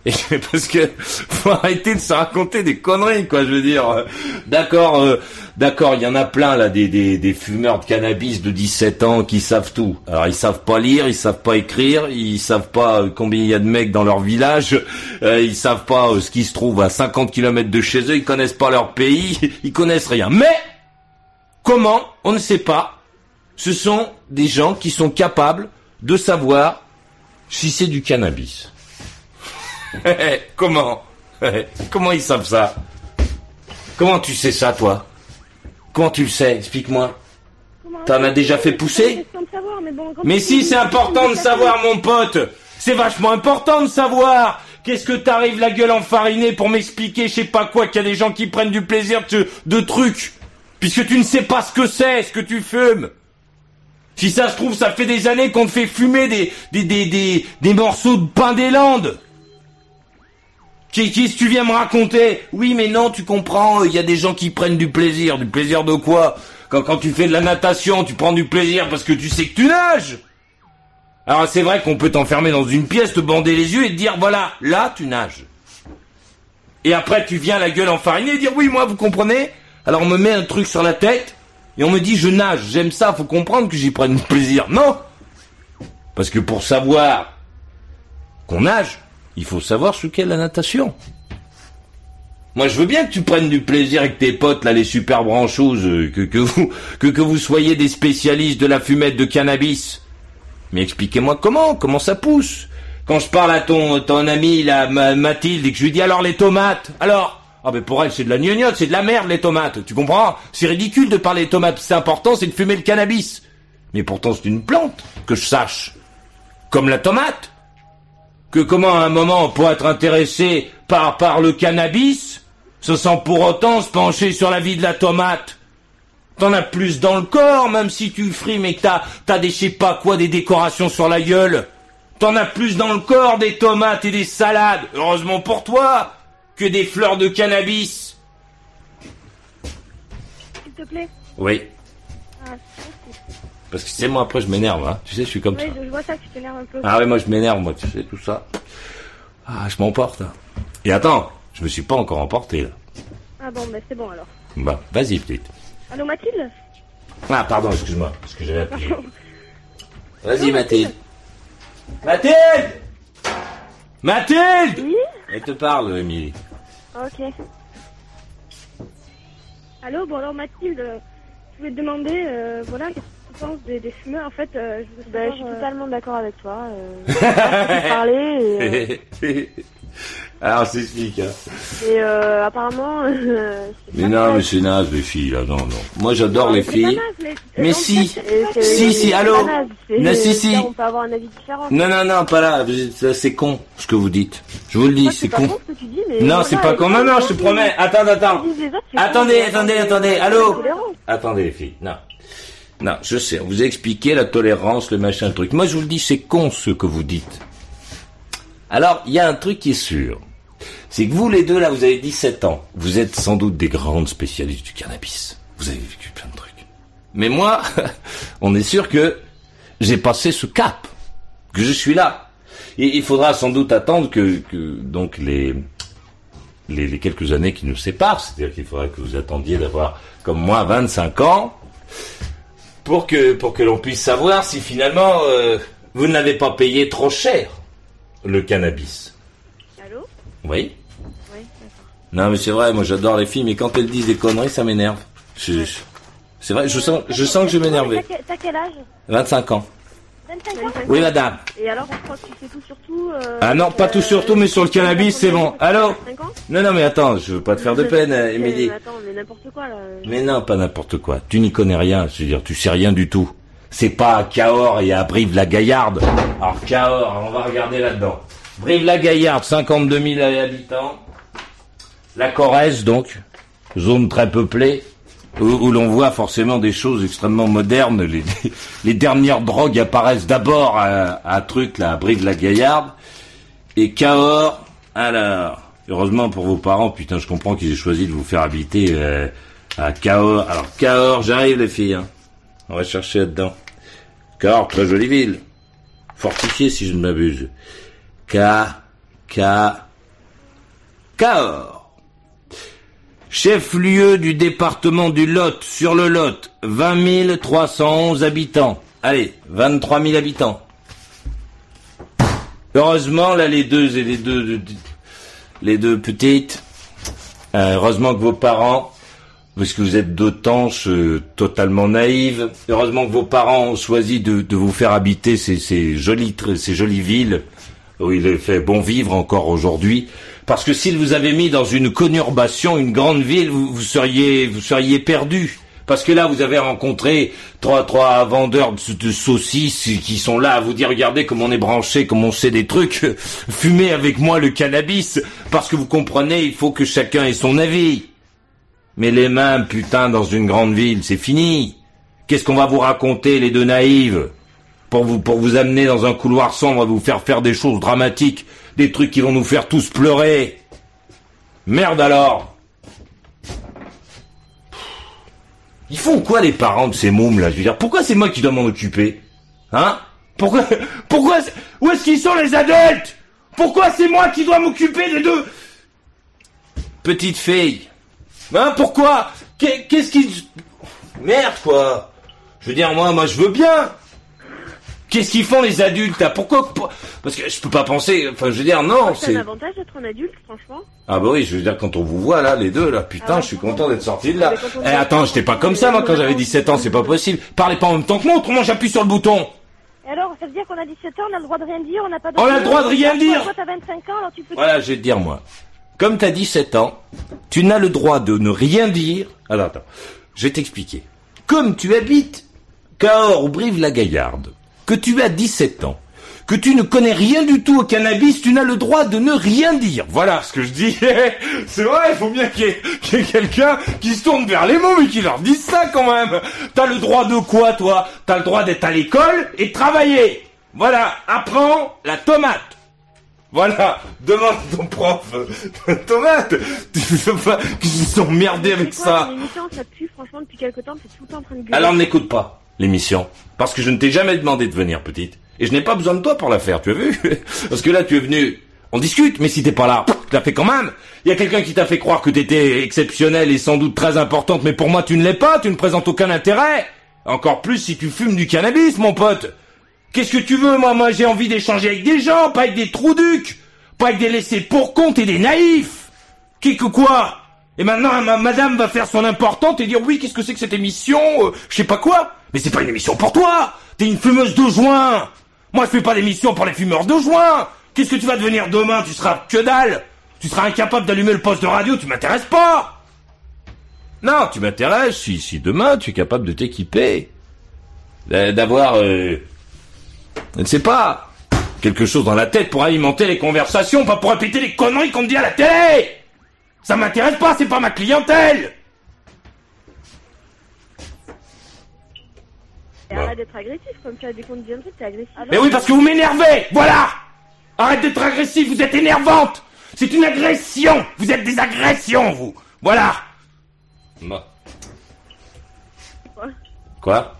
Speaker 3: Et parce que faut arrêter de se raconter des conneries, quoi. Je veux dire, d'accord, euh, d'accord, il y en a plein là, des, des, des fumeurs de cannabis de 17 ans qui savent tout. Alors ils savent pas lire, ils savent pas écrire, ils savent pas euh, combien il y a de mecs dans leur village, euh, ils savent pas euh, ce qui se trouve à 50 km de chez eux, ils connaissent pas leur pays, ils connaissent rien. Mais comment On ne sait pas. Ce sont des gens qui sont capables de savoir si c'est du cannabis. Comment Comment ils savent ça Comment tu sais ça, toi Comment tu le sais Explique-moi. T'en as déjà fait pousser
Speaker 4: mais
Speaker 3: si, c'est important de savoir, mon pote C'est vachement important de savoir Qu'est-ce que t'arrives la gueule enfarinée pour m'expliquer, je sais pas quoi, qu'il y a des gens qui prennent du plaisir de, de trucs Puisque tu ne sais pas ce que c'est, ce que tu fumes Si ça se trouve, ça fait des années qu'on te fait fumer des, des, des, morceaux de pain des Landes Qu'est- Qu'est-ce que tu viens me raconter Oui, mais non, tu comprends, il y a des gens qui prennent du plaisir. Du plaisir de quoi? Quand, quand tu fais de la natation, tu prends du plaisir parce que tu sais que tu nages Alors c'est vrai qu'on peut t'enfermer dans une pièce, te bander les yeux et te dire, voilà, là, tu nages. Et après, tu viens la gueule enfarinée et dire, oui, moi, vous comprenez? Alors on me met un truc sur la tête et on me dit, je nage, j'aime ça, faut comprendre que j'y prenne plaisir. Non Parce que pour savoir qu'on nage, il faut savoir ce qu'est la natation. Moi, je veux bien que tu prennes du plaisir avec tes potes, là, les super branchoses, euh, que, que vous, que, que vous soyez des spécialistes de la fumette de cannabis. Mais expliquez-moi comment, comment ça pousse. Quand je parle à ton, ton ami, là, Ma- Mathilde, et que je lui dis alors les tomates, alors, ah ben pour elle c'est de la gnognotte, c'est de la merde les tomates, tu comprends? C'est ridicule de parler des tomates, c'est important, c'est de fumer le cannabis. Mais pourtant c'est une plante, que je sache. Comme la tomate que comment à un moment pourrait être intéressé par, par le cannabis, sans sans pour autant se pencher sur la vie de la tomate. T'en as plus dans le corps, même si tu frimes et que t'as, t'as des je sais pas quoi, des décorations sur la gueule. T'en as plus dans le corps des tomates et des salades, heureusement pour toi, que des fleurs de cannabis.
Speaker 4: S'il te plaît.
Speaker 3: Oui,
Speaker 4: Ah,
Speaker 3: parce que c'est moi après je m'énerve, hein. Tu sais, je suis comme
Speaker 4: Oui,
Speaker 3: ça.
Speaker 4: je, vois ça tu t'énerves un peu.
Speaker 3: Ah ouais, moi je m'énerve, moi, tu sais, tout ça. Ah, je m'emporte. hein. Et attends, je me suis pas encore emporté, là.
Speaker 4: Ah bon, bah c'est bon alors.
Speaker 3: Bah, vas-y, petite.
Speaker 4: Allô Mathilde?
Speaker 3: Ah, pardon, excuse-moi, parce que j'avais appuyé. Vas-y, Mathilde? Mathilde Mathilde
Speaker 4: Oui?
Speaker 3: Elle te parle, Émilie.
Speaker 4: Ok. Allô, bon alors Mathilde, je voulais te demander, euh, voilà, qu'est-ce que tu penses des, des fumeurs En fait, euh, je, veux
Speaker 9: Bah,
Speaker 4: savoir,
Speaker 9: je suis
Speaker 4: euh,
Speaker 9: totalement d'accord avec toi. Euh, parlé et, euh,
Speaker 3: Alors, c'est explique, hein.
Speaker 4: Et euh, apparemment. euh,
Speaker 3: Mais non, mais c'est naze, les filles, là, non, non. Moi, j'adore les filles.
Speaker 4: naze, mais-
Speaker 3: Mais si.
Speaker 4: fait,
Speaker 3: Si, si, allô Non, si, si.
Speaker 4: On peut avoir un avis différent.
Speaker 3: Non, non, non, pas là. C'est con, ce que vous dites. Je vous le dis, c'est
Speaker 4: pas
Speaker 3: con.
Speaker 4: con ce que tu dis, mais
Speaker 3: Non, c'est pas con. Non, non,
Speaker 4: je
Speaker 3: te promets. Attends, attends. Attendez, attendez, attendez. Allô. Attendez, les filles. Non. Non, je sais. On vous a expliqué la tolérance, le machin, le truc. Moi, je vous le dis, c'est con ce que vous dites. Alors, il y a un truc qui est sûr. C'est que vous, les deux, là, vous avez 17 ans. Vous êtes sans doute des grandes spécialistes du cannabis. Vous avez vécu plein de trucs. Mais moi, on est sûr que j'ai passé ce cap. Que je suis là. Il faudra sans doute attendre que, donc les, quelques années qui nous séparent, c'est-à-dire qu'il faudra que vous attendiez d'avoir, comme moi, 25 ans, pour que, pour que l'on puisse savoir si finalement euh, vous n'avez pas payé trop cher le cannabis.
Speaker 4: Allô
Speaker 3: Oui
Speaker 4: Oui,
Speaker 3: Non, mais c'est vrai, moi j'adore les filles, mais quand elles disent des conneries, ça m'énerve. Je- je- C'est vrai, je sens, je sens que je vais m'énerver.
Speaker 4: T'as quel- T'as quel âge
Speaker 3: 25 ans.
Speaker 4: 25 ans
Speaker 3: Oui, madame.
Speaker 4: Et alors, je crois que tu sais tout sur tout. euh,
Speaker 3: Ah non, pas tout sur tout, mais sur le cannabis, c'est bon. Allô
Speaker 4: 25 ans
Speaker 3: Non, non, mais attends, je veux pas te faire de peine, euh, Émilie.
Speaker 4: Mais attends, mais n'importe quoi là.
Speaker 3: Mais non, pas n'importe quoi. Tu n'y connais rien. Je veux dire, tu sais rien du tout. C'est pas à Cahors et à Brive-la-Gaillarde. Alors Cahors, on va regarder là-dedans. Brive-la-Gaillarde, 52 000 habitants. La Corrèze, donc, zone très peuplée, où, l'on voit forcément des choses extrêmement modernes. Les, dernières drogues apparaissent d'abord à, à truc là, à Brive-la-Gaillarde. Et Cahors, alors, heureusement pour vos parents, putain, je comprends qu'ils aient choisi de vous faire habiter euh, à Cahors. Alors, Cahors, j'arrive les filles. hein. On va chercher là-dedans. Cahors, très jolie ville. Fortifiée si je ne m'abuse. K, K, Cahors. Chef-lieu du département du Lot, sur le Lot, 20 311 habitants. Allez, 23 000 habitants. Heureusement, là, les deux et les deux, les deux petites, euh, heureusement que vos parents, parce que vous êtes tanches euh, totalement naïves, heureusement que vos parents ont choisi de, de vous faire habiter ces, ces jolies, ces jolies villes où il fait bon vivre encore aujourd'hui. Parce que s'ils vous avaient mis dans une conurbation, une grande ville, vous, vous seriez, vous seriez perdu. Parce que là, vous avez rencontré trois, trois vendeurs de, de saucisses qui sont là à vous dire, regardez comme on est branché, comme on sait des trucs, fumez avec moi le cannabis. Parce que vous comprenez, il faut que chacun ait son avis. Mais les mains, putain, dans une grande ville, c'est fini. Qu'est-ce qu'on va vous raconter, les deux naïves pour vous, pour vous amener dans un couloir sombre, vous faire faire des choses dramatiques, des trucs qui vont nous faire tous pleurer? Merde alors Ils font quoi les parents de ces mômes là? Je veux dire, pourquoi c'est moi qui dois m'en occuper? Hein? Pourquoi Pourquoi Où est-ce qu'ils sont les adultes? Pourquoi c'est moi qui dois m'occuper des deux? Petite fille. Hein Pourquoi? Qu'est- Qu'est-ce qui... Merde quoi Je veux dire, moi, moi je veux bien Qu'est-ce qu'ils font les adultes là? Pourquoi pour- Parce que je peux pas penser. Enfin, je veux dire, non,
Speaker 4: C'est un avantage d'être un adulte, franchement.
Speaker 3: Ah bah oui, je veux dire, quand on vous voit là, les deux là, putain,
Speaker 4: Ah
Speaker 3: je suis content d'être sorti de là. Eh attends, j'étais pas comme ça moi quand j'avais 17 ans, c'est pas possible. Parlez pas en même temps que moi, autrement j'appuie sur le bouton.
Speaker 4: Et alors, ça veut dire qu'on a 17 ans, on a le droit de rien dire, on n'a pas
Speaker 3: On a le droit de rien dire.
Speaker 4: Toi, t'as 25 ans, alors tu peux...
Speaker 3: Voilà, je vais te dire moi. Comme t'as 17 ans, tu n'as le droit de ne rien dire. Alors attends, je vais t'expliquer. Comme tu habites Cahors ou Brive-la-Gaillarde, que tu as 17 ans, que tu ne connais rien du tout au cannabis, tu n'as le droit de ne rien dire. Voilà ce que je dis. C'est vrai, il faut bien qu'il y ait, quelqu'un qui se tourne vers les mômes et qui leur dise ça quand même. T'as le droit de quoi, toi? T'as le droit d'être à l'école et travailler. Voilà, apprends la tomate. Voilà, demande ton prof. Tomate, tu veux pas qu'ils sont merdés avec
Speaker 4: quoi,
Speaker 3: ça.
Speaker 4: ton émission, ça pue, franchement, depuis quelque temps, t'es tout le temps en train de gueuler.
Speaker 3: Alors n'écoute pas l'émission, parce que je ne t'ai jamais demandé de venir, petite. Et je n'ai pas besoin de toi pour la faire, tu as vu Parce que là, tu es venu, on discute, mais si t'es pas là, tu l'as fait quand même. Il y a quelqu'un qui t'a fait croire que t'étais exceptionnelle et sans doute très importante, mais pour moi, tu ne l'es pas, tu ne présentes aucun intérêt. Encore plus si tu fumes du cannabis, mon pote. Qu'est-ce que tu veux, moi Moi, j'ai envie d'échanger avec des gens, pas avec des trous-ducs, pas avec des laissés pour compte et des naïfs. Qui que quoi Et maintenant, ma madame va faire son importante et dire oui, qu'est-ce que c'est que cette émission euh, Je sais pas quoi. Mais c'est pas une émission pour toi. T'es une fumeuse de joint. Moi, je fais pas d'émission pour les fumeurs de joint. Qu'est-ce que tu vas devenir demain? Tu seras que dalle Tu seras incapable d'allumer le poste de radio, tu m'intéresses pas Non, tu m'intéresses si, si demain tu es capable de t'équiper. D'a- D'avoir, euh, je ne sais pas, quelque chose dans la tête pour alimenter les conversations, pas pour répéter les conneries qu'on te dit à la télé. Ça m'intéresse pas, c'est pas ma clientèle.
Speaker 4: Et arrête d'être agressif, comme ça, dès qu'on te dit un truc, t'es agressif.
Speaker 3: Mais oui, parce que vous m'énervez Voilà. Arrête d'être agressif, vous êtes énervante. C'est une agression Vous êtes des agressions, vous. Voilà. Bah.
Speaker 4: Quoi?
Speaker 3: Quoi?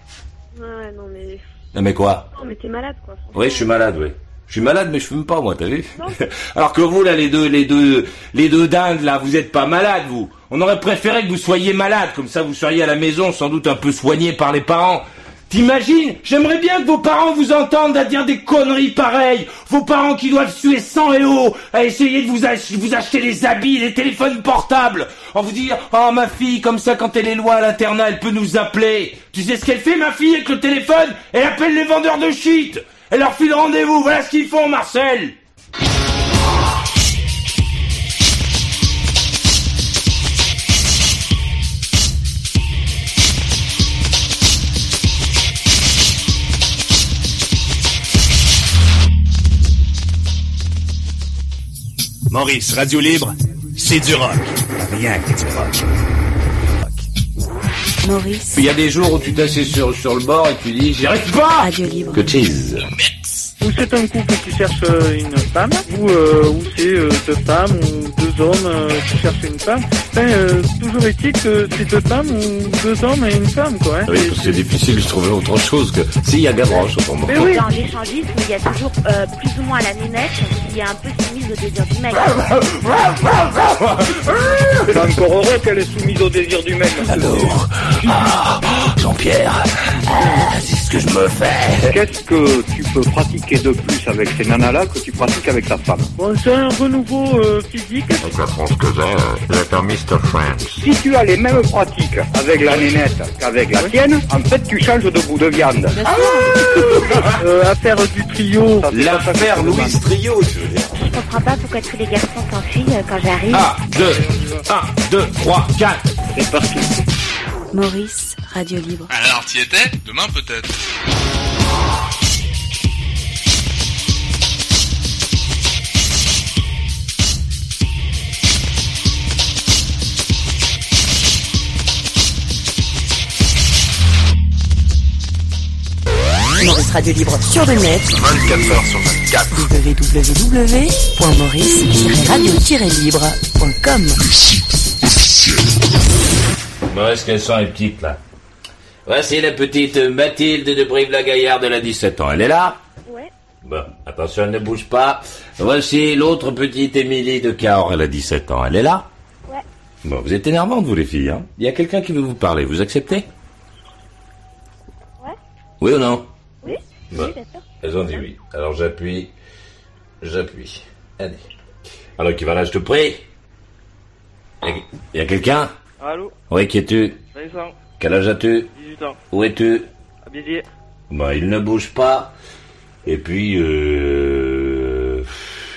Speaker 4: Ouais, ouais, non, mais.
Speaker 3: Non mais quoi
Speaker 4: Non, mais t'es malade, quoi.
Speaker 3: Oui, je suis malade, oui. Je suis malade, mais je fume pas, moi, t'as vu Alors que vous, là, les deux, les deux, les deux dindes, là, vous êtes pas malades, vous. On aurait préféré que vous soyez malade, comme ça vous seriez à la maison, sans doute un peu soigné par les parents. T'imagines J'aimerais bien que vos parents vous entendent à dire des conneries pareilles. Vos parents qui doivent suer sang et eau à essayer de vous, ach- vous acheter des habits, des téléphones portables. En vous dire, oh ma fille, comme ça quand elle est loin à l'internat, elle peut nous appeler. Tu sais ce qu'elle fait, ma fille, avec le téléphone? Elle appelle les vendeurs de shit. Elle leur file rendez-vous. Voilà ce qu'ils font, Marcel.
Speaker 2: Maurice, Radio Libre, c'est du rock. Rien que du rock.
Speaker 5: Maurice,
Speaker 3: Il y a des jours où tu t'assieds sur, sur le bord et tu dis, j'y arrive pas
Speaker 5: Radio Libre.
Speaker 3: Que cheese.
Speaker 6: Ou c'est un couple qui cherche euh, une femme, ou, euh, ou c'est euh, deux femmes ou deux hommes euh, qui cherchent une femme. Enfin, euh, toujours est-il que c'est deux femmes ou deux hommes et une femme, quoi. hein.
Speaker 3: Oui,
Speaker 6: Et-
Speaker 3: parce que c'est difficile de trouver autre chose que... Si, il y a Gavroche, autrement.
Speaker 6: Mais oui.
Speaker 12: Dans l'échangisme, il y a toujours euh, plus ou moins la nénette qui est un peu soumise au désir du mec.
Speaker 7: C'est encore heureux qu'elle est soumise au désir du mec.
Speaker 3: Alors, ah, Jean-Pierre, ah, c'est ce que je me fais.
Speaker 7: Qu'est-ce que tu peux pratiquer de plus avec ces nanas-là que tu pratiques avec ta femme?
Speaker 6: Bon, c'est un renouveau euh, physique.
Speaker 8: Avec la France que j'ai, vous êtes un Mr.
Speaker 7: Si tu as les mêmes pratiques avec la nénette qu'avec la tienne, en fait tu changes de bout de viande.
Speaker 6: Euh, affaire du trio.
Speaker 3: L'affaire Louise Trio, tu veux dire.
Speaker 12: Je comprends pas pourquoi tous les garçons s'enfuient euh, quand j'arrive.
Speaker 3: 1, 2, 1, 2, 3, 4.
Speaker 7: C'est parti.
Speaker 5: Maurice, Radio Libre.
Speaker 10: Alors, t'y étais? Demain peut-être.
Speaker 5: Maurice Radio Libre sur le net.
Speaker 10: 24 heures sur 24.
Speaker 5: www.maurice-radio-libre.com
Speaker 3: Bon, est-ce qu'elles sont les petites, là? Voici la petite Mathilde de Brive-la-Gaillarde, elle a 17 ans. Elle est là?
Speaker 4: Ouais.
Speaker 3: Bon, attention, elle ne bouge pas. Voici l'autre petite Émilie de Cahors, elle a 17 ans. Elle est là?
Speaker 4: Ouais.
Speaker 3: Bon, vous êtes énervantes, vous, les filles, hein? Il y a quelqu'un qui veut vous parler, vous acceptez?
Speaker 4: Ouais.
Speaker 3: Oui ou non?
Speaker 4: Oui.
Speaker 3: Elles ont dit oui. Alors j'appuie. J'appuie. Allez. Alors qui va là, je te prie? Il y a quelqu'un?
Speaker 6: Allô?
Speaker 3: Oui, qui es-tu?
Speaker 6: Vincent,
Speaker 3: Quel âge as-tu?
Speaker 6: 18 ans.
Speaker 3: Où es-tu?
Speaker 6: À Béziers.
Speaker 3: Bah, il ne bouge pas. Et puis, euh...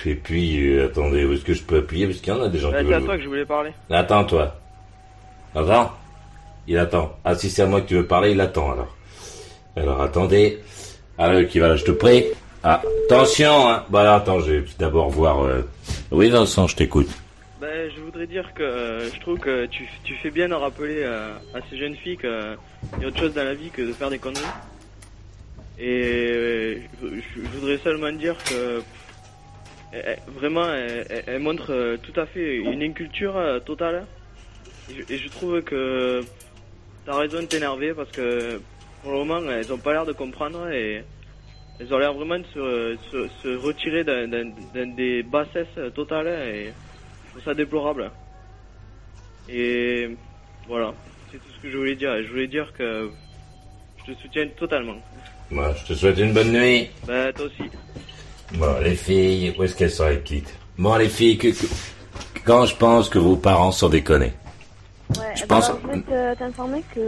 Speaker 3: Et puis, euh, attendez, où est-ce que je peux appuyer? Parce qu'il y en a des gens
Speaker 6: Bah,
Speaker 3: qui
Speaker 6: c'est à
Speaker 3: veulent...
Speaker 6: toi que je voulais parler.
Speaker 3: Attends, toi. Attends. Il attend. Ah, si c'est à moi que tu veux parler, il attend, alors. Alors, attendez. Alors, qui va là, je te prie Ah, attention, hein Bah, alors, attends, je vais d'abord voir... euh, Oui, Vincent, je t'écoute.
Speaker 6: Ben, je voudrais dire que euh, je trouve que tu, fais bien de rappeler euh, à ces jeunes filles qu'il y a autre chose dans la vie que de faire des conneries. Et euh, je, voudrais seulement dire que eh, eh, vraiment, elle, elle- elle euh, tout à fait une inculture euh, totale. Et je, et je trouve que t'as raison de t'énerver parce que pour le moment, elles ont pas l'air de comprendre et elles ont l'air vraiment de se, se, se retirer d'un- des bassesses totales et je trouve ça déplorable. Et voilà, c'est tout ce que je voulais dire. Je voulais dire que je te soutiens totalement.
Speaker 3: Moi, je te souhaite une bonne nuit.
Speaker 6: Bah, toi aussi.
Speaker 3: Bon, les filles, où est-ce qu'elles sont, les petites Bon, les filles, que, que- quand je pense que vos parents sont déconnés.
Speaker 4: Ouais,
Speaker 3: Je
Speaker 4: bah,
Speaker 3: pense-
Speaker 4: Je voulais t'informer que.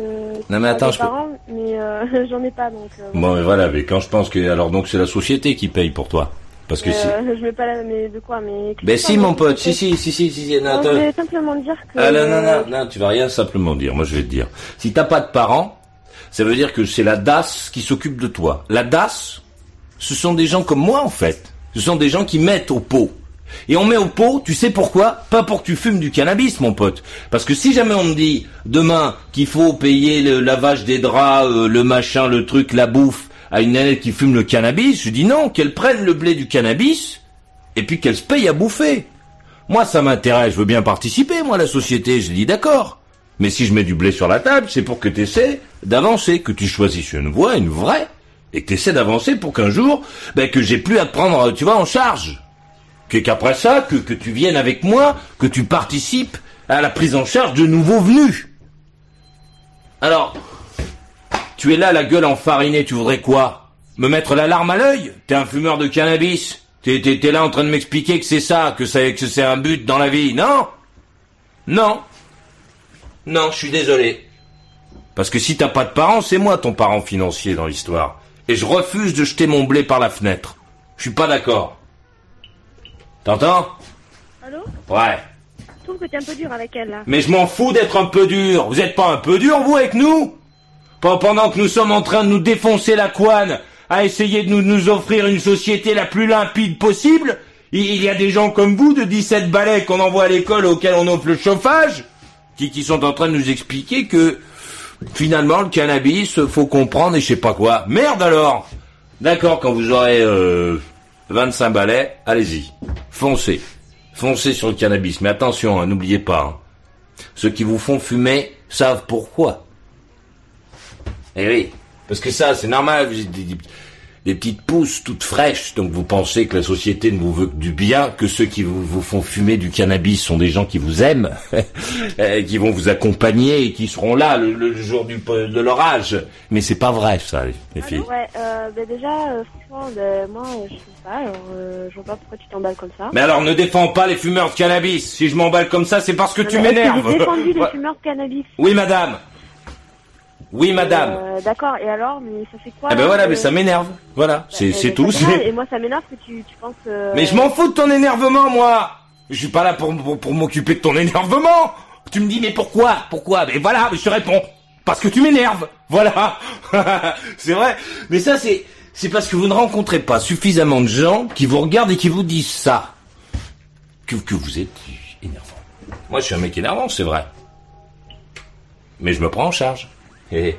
Speaker 3: Non, mais attends, je peux-
Speaker 4: parents, mais euh, j'en ai pas donc. euh,
Speaker 3: Bon, mais voilà, mais quand je pense que... Alors, donc, c'est la société qui paye pour toi. Parce que
Speaker 4: Euh,
Speaker 3: si...
Speaker 4: Je vais pas la... Mais de quoi Mais...
Speaker 3: Ben si, mon pote, si,
Speaker 4: si.
Speaker 3: si, si, si, non,
Speaker 4: je vais simplement dire que...
Speaker 3: Ah non, non, non, non, tu vas rien simplement dire. Moi, je vais te dire. Si t'as pas de parents, ça veut dire que c'est la DAS qui s'occupe de toi. La DAS, ce sont des gens comme moi, en fait. Ce sont des gens qui mettent au pot. Et on met au pot, tu sais pourquoi? Pas pour que tu fumes du cannabis, mon pote. Parce que si jamais on me dit demain qu'il faut payer le lavage des draps, euh, le machin, le truc, la bouffe à une nanette qui fume le cannabis, je dis non, qu'elle prenne le blé du cannabis et puis qu'elle se paye à bouffer. Moi, ça m'intéresse, je veux bien participer, moi, la société, je dis d'accord. Mais si je mets du blé sur la table, c'est pour que tu essaies d'avancer, que tu choisisses une voie, une vraie, et que tu essaies d'avancer pour qu'un jour, ben, que j'ai plus à te prendre, tu vois, en charge. Qu'après ça, que, tu viennes avec moi, que tu participes à la prise en charge de nouveaux venus. Alors, tu es là, la gueule enfarinée, tu voudrais quoi? Me mettre la larme à l'œil? T'es un fumeur de cannabis t'es là en train de m'expliquer que c'est ça, que c'est, que c'est un but dans la vie, non Non. Non, je suis désolé. Parce que si t'as pas de parents, c'est moi ton parent financier dans l'histoire. Et je refuse de jeter mon blé par la fenêtre. Je suis pas d'accord. T'entends?
Speaker 4: Allô?
Speaker 3: Ouais.
Speaker 4: Je trouve que t'es un peu dur avec elle, là.
Speaker 3: Mais je m'en fous d'être un peu dur. Vous êtes pas un peu dur, vous, avec nous? Pas pendant que nous sommes en train de nous défoncer la couenne à essayer de nous, nous offrir une société la plus limpide possible, il il y a des gens comme vous de 17 balais qu'on envoie à l'école auxquels on offre le chauffage, qui, qui sont en train de nous expliquer que finalement le cannabis, faut comprendre et je sais pas quoi. Merde alors D'accord, quand vous aurez euh, 25 balais, allez-y. Foncez. Foncez sur le cannabis. Mais attention, hein, n'oubliez pas. hein. Ceux qui vous font fumer savent pourquoi. Eh oui. Parce que ça, c'est normal. Des, petites pousses toutes fraîches. Donc vous pensez que la société ne vous veut que du bien, que ceux qui vous, vous font fumer du cannabis sont des gens qui vous aiment, euh, qui vont vous accompagner et qui seront là le, le jour du, de leur âge. Mais c'est pas vrai, ça, les, les filles.
Speaker 4: Ouais, euh, bah déjà, euh, franchement, bah, moi, je sais pas, alors, euh, je vois pas pourquoi tu t'emballes comme ça.
Speaker 3: Mais alors ne défends pas les fumeurs de cannabis. Si je m'emballe comme ça, c'est parce que
Speaker 4: Non,
Speaker 3: tu m'énerves.
Speaker 4: J'ai défendu les fumeurs de cannabis.
Speaker 3: Oui, madame. Oui, madame.
Speaker 4: Euh, D'accord, et alors, mais ça fait quoi
Speaker 3: Ah ben
Speaker 4: là,
Speaker 3: voilà, mais ça m'énerve. Voilà, c'est
Speaker 4: Euh,
Speaker 3: c'est tout. c'est-
Speaker 4: Et moi, ça m'énerve que tu, tu penses. euh,
Speaker 3: Mais je m'en fous de ton énervement, moi. Je suis pas là pour, pour, pour m'occuper de ton énervement. Tu me dis, mais pourquoi Pourquoi? Mais voilà, mais je te réponds. Parce que tu m'énerves. Voilà. c'est vrai. Mais ça, c'est c'est parce que vous ne rencontrez pas suffisamment de gens qui vous regardent et qui vous disent ça. Que, que vous êtes énervant. Moi, je suis un mec énervant, c'est vrai. Mais je me prends en charge. Et,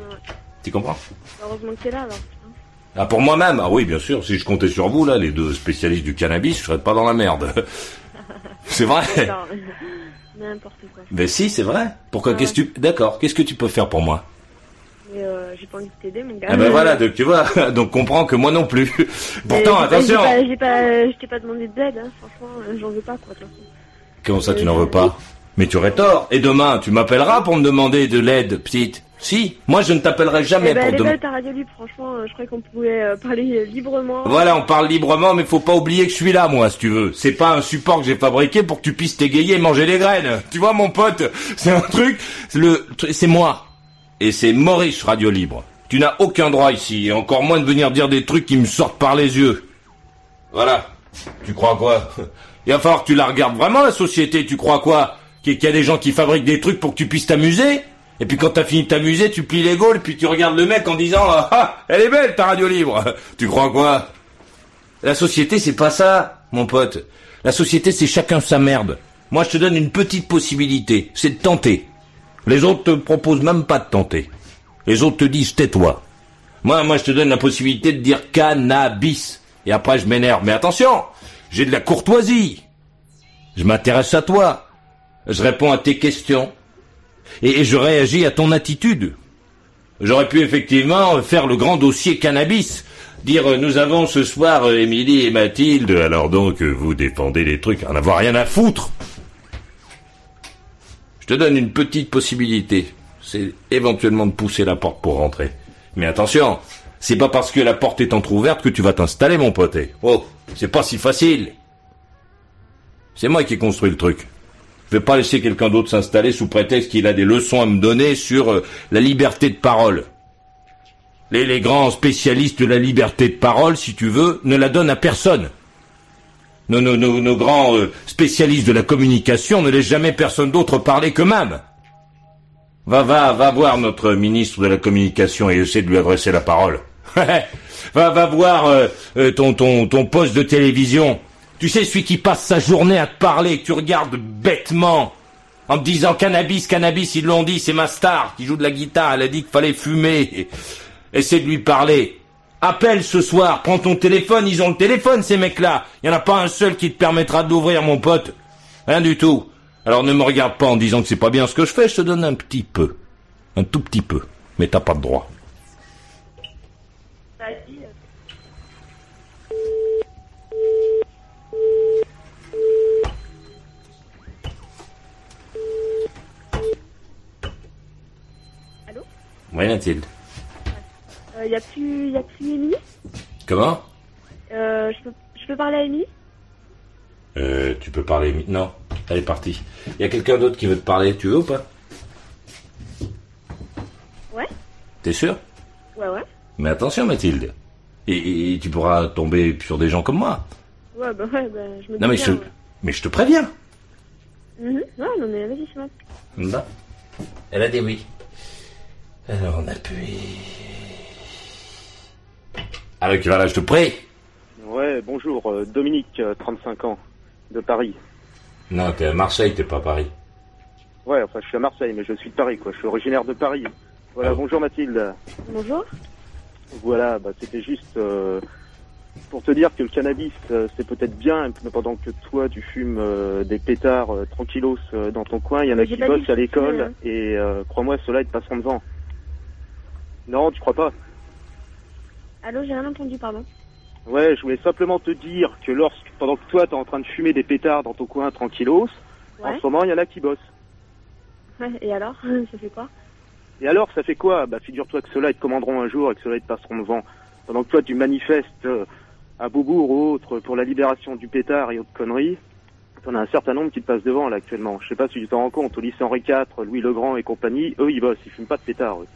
Speaker 3: tu comprends
Speaker 4: Heureusement que t'es là, alors.
Speaker 3: ah, pour moi-même Ah oui, bien sûr. Si je comptais sur vous, là, les deux spécialistes du cannabis, je serais pas dans la merde. c'est vrai.
Speaker 4: N'importe quoi.
Speaker 3: Ben si, c'est vrai. Pourquoi
Speaker 4: Ah
Speaker 3: Qu'est-ce que tu... D'accord. Qu'est-ce que tu peux faire pour moi?
Speaker 4: Mais euh, j'ai pas envie de t'aider, mon gars.
Speaker 3: Ah ben voilà, donc tu vois. Donc comprends que moi non plus.
Speaker 4: Mais
Speaker 3: Pourtant, attention.
Speaker 4: J'ai pas, pas, je t'ai pas demandé d'aide, hein. franchement, euh, j'en veux pas, quoi.
Speaker 3: Comment ça, tu n'en veux pas? Mais tu aurais tort. Et demain, tu m'appelleras pour me demander de l'aide, petite. Si. Moi, je ne t'appellerai jamais
Speaker 4: Eh ben,
Speaker 3: pour
Speaker 4: elle ta radio libre, franchement, euh, je croyais qu'on pouvait euh, parler euh, librement.
Speaker 3: Voilà, on parle librement, mais faut pas oublier que je suis là, moi, si tu veux. C'est pas un support que j'ai fabriqué pour que tu puisses t'égayer et manger des graines. Tu vois, mon pote, c'est un truc, c'est le, c'est moi. Et c'est Maurice Radio Libre. Tu n'as aucun droit ici, et encore moins de venir dire des trucs qui me sortent par les yeux. Voilà. Tu crois quoi? Il va falloir que tu la regardes vraiment, la société. Tu crois quoi? Qu'il y a des gens qui fabriquent des trucs pour que tu puisses t'amuser? Et puis quand t'as fini de t'amuser, tu plies les gaules, puis tu regardes le mec en disant ah, elle est belle ta radio libre. Tu crois quoi? La société c'est pas ça, mon pote. La société c'est chacun sa merde. Moi je te donne une petite possibilité, c'est de tenter. Les autres te proposent même pas de tenter. Les autres te disent tais-toi. Moi moi je te donne la possibilité de dire cannabis. Et après je m'énerve. Mais attention, j'ai de la courtoisie. Je m'intéresse à toi. Je réponds à tes questions et, et je réagis à ton attitude. J'aurais pu effectivement faire le grand dossier cannabis, dire euh, nous avons ce soir euh, Émilie et Mathilde, alors donc euh, vous défendez des trucs, en avoir rien à foutre. Je te donne une petite possibilité, c'est éventuellement de pousser la porte pour rentrer. Mais attention, c'est pas parce que la porte est entr'ouverte que tu vas t'installer mon poté. Oh, c'est pas si facile. C'est moi qui ai construit le truc. Je vais pas laisser quelqu'un d'autre s'installer sous prétexte qu'il a des leçons à me donner sur euh, la liberté de parole. Les, les grands spécialistes de la liberté de parole, si tu veux, ne la donnent à personne. Nos, grands euh, spécialistes de la communication ne laissent jamais personne d'autre parler qu'eux-mêmes. Va, va, va voir notre ministre de la communication et essaie de lui adresser la parole. va, va voir euh, ton poste de télévision. Tu sais, celui qui passe sa journée à te parler, que tu regardes bêtement, en te disant cannabis, cannabis, ils l'ont dit, c'est ma star qui joue de la guitare, elle a dit qu'il fallait fumer. Essaie de lui parler. Appelle ce soir, prends ton téléphone, ils ont le téléphone ces mecs-là. Il y en a pas un seul qui te permettra d'ouvrir mon pote. Rien du tout. Alors ne me regarde pas en disant que c'est pas bien ce que je fais, je te donne un petit peu. Un tout petit peu. Mais t'as pas de droit. Oui Mathilde.
Speaker 4: euh, y a plus, y a plus Amy
Speaker 3: Comment?
Speaker 4: Euh, je, peux, je peux parler à Amy
Speaker 3: Euh, tu peux parler. mi- Non, elle est partie. Il y a quelqu'un d'autre qui veut te parler? Tu veux ou pas?
Speaker 4: Ouais
Speaker 3: T'es sûr?
Speaker 4: Ouais, ouais.
Speaker 3: Mais attention, Mathilde. Et, et tu pourras tomber sur des gens comme moi.
Speaker 4: Ouais, bah ouais, bah je me
Speaker 3: Non, mais je, mais je te préviens.
Speaker 4: Mhm. Ouais, non, mais vas-y, c'est bon.
Speaker 3: Non. Elle a dit oui. Alors on appuie. Avec voilà, je te prie.
Speaker 13: Ouais, bonjour, euh, Dominique, euh, 35 ans, de Paris.
Speaker 3: Non, t'es à Marseille, t'es pas à Paris.
Speaker 13: Ouais, enfin, je suis à Marseille, mais je suis de Paris, quoi. Je suis originaire de Paris. Voilà,
Speaker 3: Ah.
Speaker 13: bonjour Mathilde.
Speaker 4: Bonjour.
Speaker 13: Voilà, bah, c'était juste euh, pour te dire que le cannabis, euh, c'est peut-être bien, mais pendant que toi, tu fumes euh, des pétards euh, tranquillos euh, dans ton coin, il y en a
Speaker 4: j'ai
Speaker 13: qui
Speaker 4: pas dit
Speaker 13: bossent à l'école,
Speaker 4: hein.
Speaker 13: et euh, crois-moi, ceux-là, ils te passeront devant. Non, tu crois pas
Speaker 4: Allô, j'ai rien entendu, pardon.
Speaker 13: Ouais, je voulais simplement te dire que lorsque, pendant que toi, t'es en train de fumer des pétards dans ton coin tranquillos, en ce moment, il y en a qui bossent.
Speaker 4: Ouais, et alors Ça fait quoi?
Speaker 13: Et alors, ça fait quoi? Bah, figure-toi que ceux-là, ils te commanderont un jour et que ceux-là, ils te passeront devant. Pendant que toi, tu manifestes euh, à Beaubourg ou autre pour la libération du pétard et autres conneries, t'en as un certain nombre qui te passent devant, là, actuellement. Je sais pas si tu t'en rends compte, au lycée Henri IV, Louis Legrand et compagnie, eux, ils bossent, ils fument pas de pétard, eux.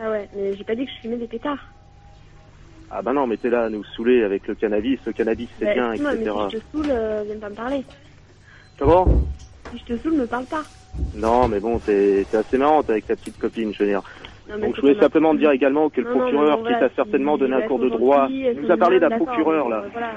Speaker 4: Ah ouais, mais j'ai pas dit que je fumais des pétards.
Speaker 13: Ah bah non, mais t'es là à nous saouler avec le cannabis, le cannabis, c'est
Speaker 4: Bah,
Speaker 13: bien, etc.
Speaker 4: mais si je te saoule, euh, viens pas me parler.
Speaker 13: Comment?
Speaker 4: Si je te saoule, me parle pas.
Speaker 13: Non, mais bon, t'es t'es assez marrante avec ta petite copine, je veux dire.
Speaker 4: Non,
Speaker 13: Donc je voulais simplement te dire également que le
Speaker 4: Non, non, mais
Speaker 13: procureur, qui t'a certainement donné un cours de droit, nous a parlé d'un procureur, là.
Speaker 4: euh, voilà.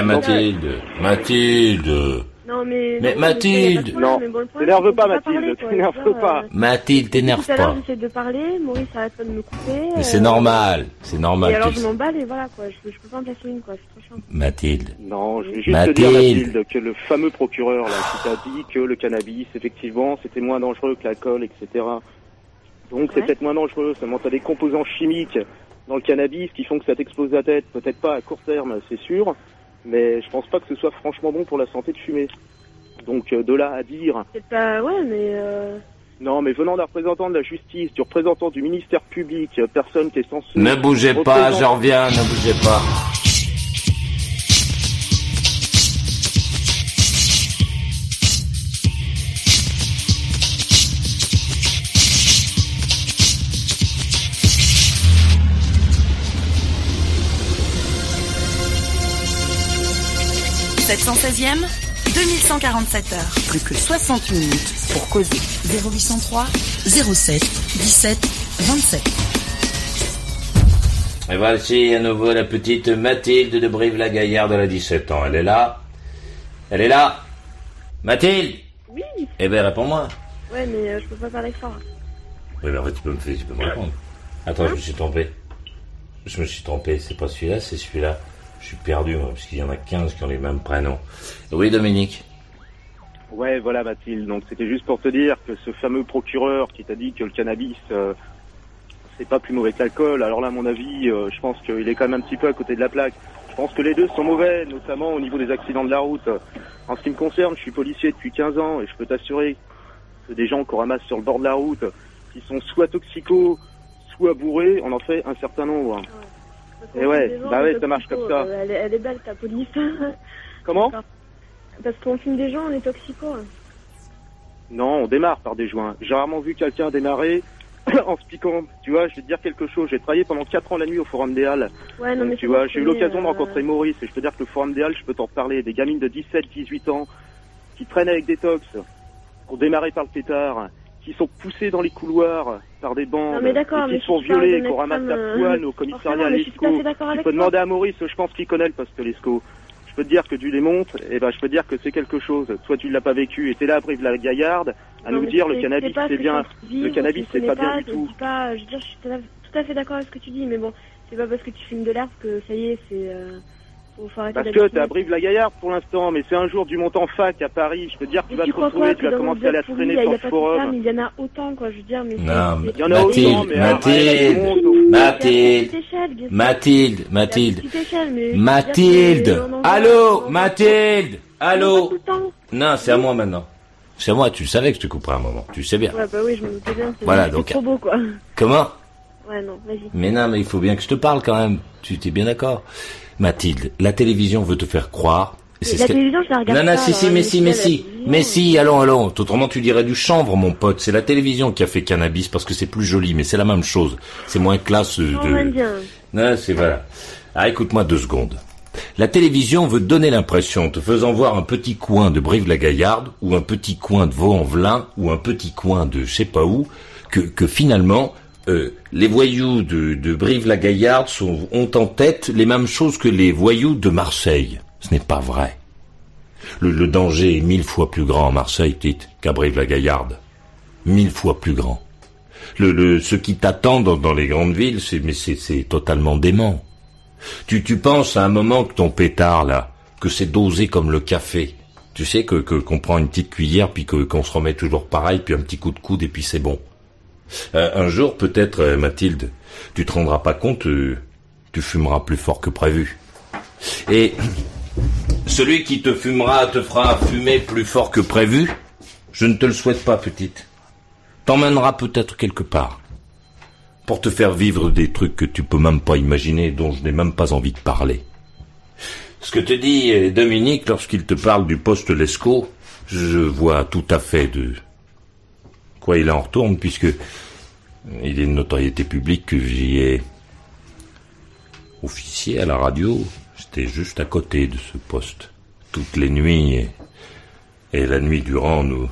Speaker 3: Eh Mathilde, Mathilde.
Speaker 4: Non, mais.
Speaker 3: Mais
Speaker 4: non,
Speaker 3: Mathilde.
Speaker 13: Non, t'énerve pas, Mathilde, t'énerve pas.
Speaker 3: Mathilde, t'énerve
Speaker 4: Tout à l'heure,
Speaker 3: pas.
Speaker 4: j'essaie de parler, Maurice arrête pas de me couper.
Speaker 3: Mais
Speaker 4: euh,
Speaker 3: c'est normal, c'est
Speaker 4: Et
Speaker 3: normal.
Speaker 4: alors,
Speaker 3: tu
Speaker 4: je m'emballe et voilà, quoi. Je peux, je peux pas en placer une, quoi. C'est trop chiant.
Speaker 3: Mathilde.
Speaker 13: Non, je vais juste te dire,
Speaker 3: Mathilde.
Speaker 13: Mathilde, que le fameux procureur, là, qui t'a dit que le cannabis, effectivement, c'était moins dangereux que l'alcool, etc. Donc, c'est peut-être moins dangereux, seulement t'as des composants chimiques dans le cannabis qui font que ça t'explose la tête, peut-être pas à court terme, c'est sûr, mais je pense pas que ce soit franchement bon pour la santé de fumer. Donc, euh, de là à dire,
Speaker 4: C'est pas. Ouais, mais. Euh...
Speaker 13: non, mais venant d'un représentant de la justice, du représentant du ministère public, euh, personne qui est censé...
Speaker 3: Ne bougez pas, je reviens, ne bougez pas.
Speaker 11: – 716e, 2147 heures.
Speaker 5: Plus que 60 minutes pour causer.
Speaker 11: 0803 07 17 27.
Speaker 3: Et voici à nouveau la petite Mathilde de Brive-la-Gaillarde, elle a 17 ans. Elle est là Elle est là Mathilde
Speaker 4: Oui
Speaker 3: Eh ben réponds-moi.
Speaker 4: Ouais, mais euh, je peux pas parler fort.
Speaker 3: Oui, mais en fait, tu peux me, faire- tu peux me répondre. Attends, je me suis trompé. Je me suis trompé, c'est pas celui-là, c'est celui-là. Je suis perdu, moi, parce qu'il y en a 15 qui ont les mêmes prénoms. Oui, Dominique
Speaker 13: Ouais, voilà Mathilde. Donc c'était juste pour te dire que ce fameux procureur qui t'a dit que le cannabis euh, c'est pas plus mauvais que l'alcool. Alors là, à mon avis, euh, je pense qu'il est quand même un petit peu à côté de la plaque. Je pense que les deux sont mauvais, notamment au niveau des accidents de la route. En ce qui me concerne, je suis policier depuis 15 ans et je peux t'assurer que des gens qu'on ramasse sur le bord de la route, qui sont soit toxicos, soit bourrés, on en fait un certain nombre. Et
Speaker 4: qu'on
Speaker 13: ouais,
Speaker 4: gens,
Speaker 13: bah ouais, ça marche comme ça.
Speaker 4: euh, Elle, est- elle est belle, ta police.
Speaker 13: Comment
Speaker 4: Parce qu'on filme des gens, on est toxico. hein.
Speaker 13: Non, on démarre par des joints. J'ai rarement vu quelqu'un démarrer en se piquant. Tu vois, je vais te dire quelque chose. J'ai travaillé pendant 4 ans la nuit au Forum des Halles.
Speaker 4: Ouais, non,
Speaker 13: Donc,
Speaker 4: mais
Speaker 13: tu vois, j'ai eu l'occasion de
Speaker 4: euh,
Speaker 13: rencontrer Maurice et je peux dire que le Forum des Halles, je peux t'en parler. Des gamines de 17, 18 ans qui traînent avec des tox, qui ont démarré par le pétard, qui sont poussées dans les couloirs par des bandes,
Speaker 4: Non,
Speaker 13: et qui
Speaker 4: tu parles
Speaker 13: violées,
Speaker 4: de
Speaker 13: qu'on ramasse la poêle
Speaker 4: euh,
Speaker 13: au commissariat
Speaker 4: avec
Speaker 13: peux
Speaker 4: toi.
Speaker 13: demander à Maurice, je pense qu'il connaît le poste Lescaut. Je peux te dire que tu les montes, et ben je peux te dire que c'est quelque chose. Toi tu l'as pas vécu, et t'es là à Brive la Gaillarde à
Speaker 4: Non,
Speaker 13: nous dire le cannabis c'est bien, le cannabis c'est pas bien du tout.
Speaker 4: je veux dire, je suis tout à- tout à fait d'accord avec ce que tu dis, mais bon, c'est pas parce que tu fumes de l'herbe que ça y est, c'est.
Speaker 13: Parce que t'es à Brive-la-Gaillarde pour l'instant, mais c'est un jour du montant fac à Paris, je peux te dire que tu vas
Speaker 4: tu
Speaker 13: te retrouver, tu vas commencer à la traîner sur
Speaker 4: il y
Speaker 13: le forum.
Speaker 4: il y en a autant, quoi, je veux dire, mais.
Speaker 3: Non,
Speaker 13: Il y en a autant,
Speaker 3: Mathilde,
Speaker 13: mais
Speaker 3: Mathilde, Mathilde. Mathilde, Mathilde, Mathilde, allô, Mathilde, allô. Non, c'est à moi maintenant. C'est à moi, tu savais que je te couperais un moment, tu sais bien.
Speaker 4: Ouais, bah oui, je me doutais bien. c'est-
Speaker 3: Voilà, donc-
Speaker 4: trop beau, quoi.
Speaker 3: Comment?
Speaker 4: Ouais, non, vas-y.
Speaker 3: Mais non, mais il faut bien que je te parle quand même. Tu t'es bien d'accord Mathilde, la télévision veut te faire croire. c'est
Speaker 4: La
Speaker 3: ce
Speaker 4: télévision, je la regarde
Speaker 3: Non, non,
Speaker 4: pas,
Speaker 3: si, si,
Speaker 4: alors,
Speaker 3: mais si, mais si. Mais si, allons, allons. Autrement, tu dirais du chanvre, mon pote. C'est la télévision qui a fait cannabis parce que c'est plus joli, mais c'est la même chose. C'est moins classe de... Non, c'est voilà. Ah, écoute-moi deux secondes. La télévision veut donner l'impression, te faisant voir un petit coin de Brive-la-Gaillarde, ou un petit coin de Vaux-en-Velin, ou un petit coin de je sais pas où, que, que finalement, euh, les voyous de, de Brive-la-Gaillarde ont en tête les mêmes choses que les voyous de Marseille. Ce n'est pas vrai. Le, danger est mille fois plus grand à Marseille, Tite, qu'à Brive-la-Gaillarde. Mille fois plus grand. Le, ce qui t'attend dans, les grandes villes, c'est, mais c'est, totalement dément. Tu, tu penses à un moment que ton pétard, là, que c'est dosé comme le café. Tu sais que, que, qu'on prend une petite cuillère, puis que, qu'on se remet toujours pareil, puis un petit coup de coude, et puis c'est bon. Euh, un jour, peut-être, euh, Mathilde, tu te rendras pas compte, euh, tu fumeras plus fort que prévu. Et celui qui te fumera te fera fumer plus fort que prévu, je ne te le souhaite pas, petite. T'emmènera peut-être quelque part. Pour te faire vivre des trucs que tu peux même pas imaginer, dont je n'ai même pas envie de parler. Ce que te dit Dominique lorsqu'il te parle du poste Lescaut, je vois tout à fait de quoi il en retourne, puisque il est de notoriété publique que j'y ai officié à la radio. J'étais juste à côté de ce poste. Toutes les nuits et, la nuit durant, nous,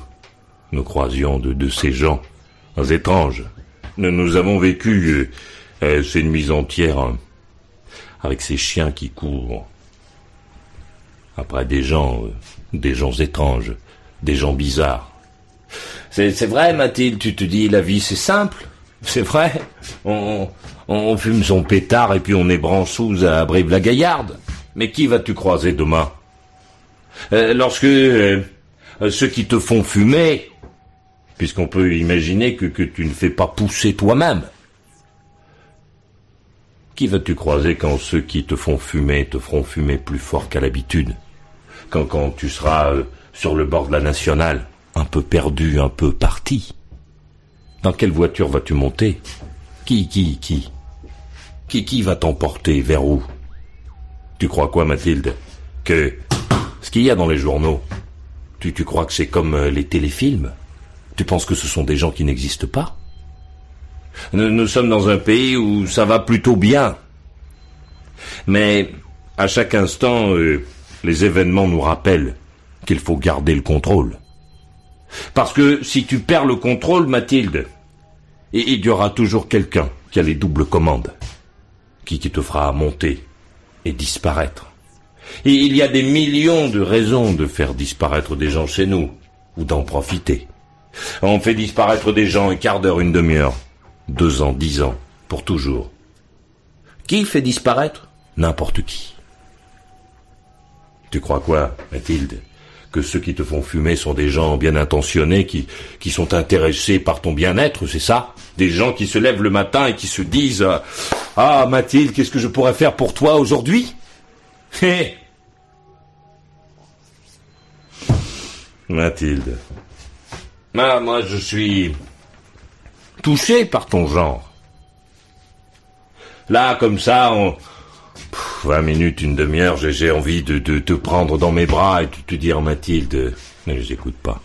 Speaker 3: nous croisions de, de ces gens étranges. Nous, nous avons vécu euh, euh, ces nuits entières hein, avec ces chiens qui courent après des gens, euh, des gens étranges, des gens bizarres. C'est, vrai, Mathilde, tu te dis, la vie c'est simple. C'est vrai. On, fume son pétard et puis on est branchouze à Brive-la-Gaillarde. Mais qui vas-tu croiser demain? Euh, Lorsque euh, euh, ceux qui te font fumer, puisqu'on peut imaginer que, tu ne fais pas pousser toi-même, qui vas-tu croiser quand ceux qui te font fumer te feront fumer plus fort qu'à l'habitude? Quand, quand tu seras sur le bord de la nationale, un peu perdu, un peu parti. Dans quelle voiture vas-tu monter? Qui, qui, qui? Qui, qui va t'emporter? Vers où? Tu crois quoi, Mathilde? Que ce qu'il y a dans les journaux, tu, tu crois que c'est comme euh, les téléfilms? Tu penses que ce sont des gens qui n'existent pas? Nous, sommes dans un pays où ça va plutôt bien. Mais à chaque instant, euh, les événements nous rappellent qu'il faut garder le contrôle. Parce que si tu perds le contrôle, Mathilde, il y aura toujours quelqu'un qui a les doubles commandes, qui, qui te fera monter et disparaître. Et il y a des millions de raisons de faire disparaître des gens chez nous, ou d'en profiter. On fait disparaître des gens un quart d'heure, une demi-heure, deux ans, dix ans, pour toujours. Qui fait disparaître? N'importe qui. Tu crois quoi, Mathilde? Que ceux qui te font fumer sont des gens bien intentionnés, qui, qui sont intéressés par ton bien-être, c'est ça? Des gens qui se lèvent le matin et qui se disent Ah, Mathilde, qu'est-ce que je pourrais faire pour toi aujourd'hui? Hé Mathilde. Ah, moi, je suis touché par ton genre. Là, comme ça, pff, 20 minutes, une demi-heure, j'ai- envie de, de te prendre dans mes bras et de te dire, Mathilde, ne les écoute pas.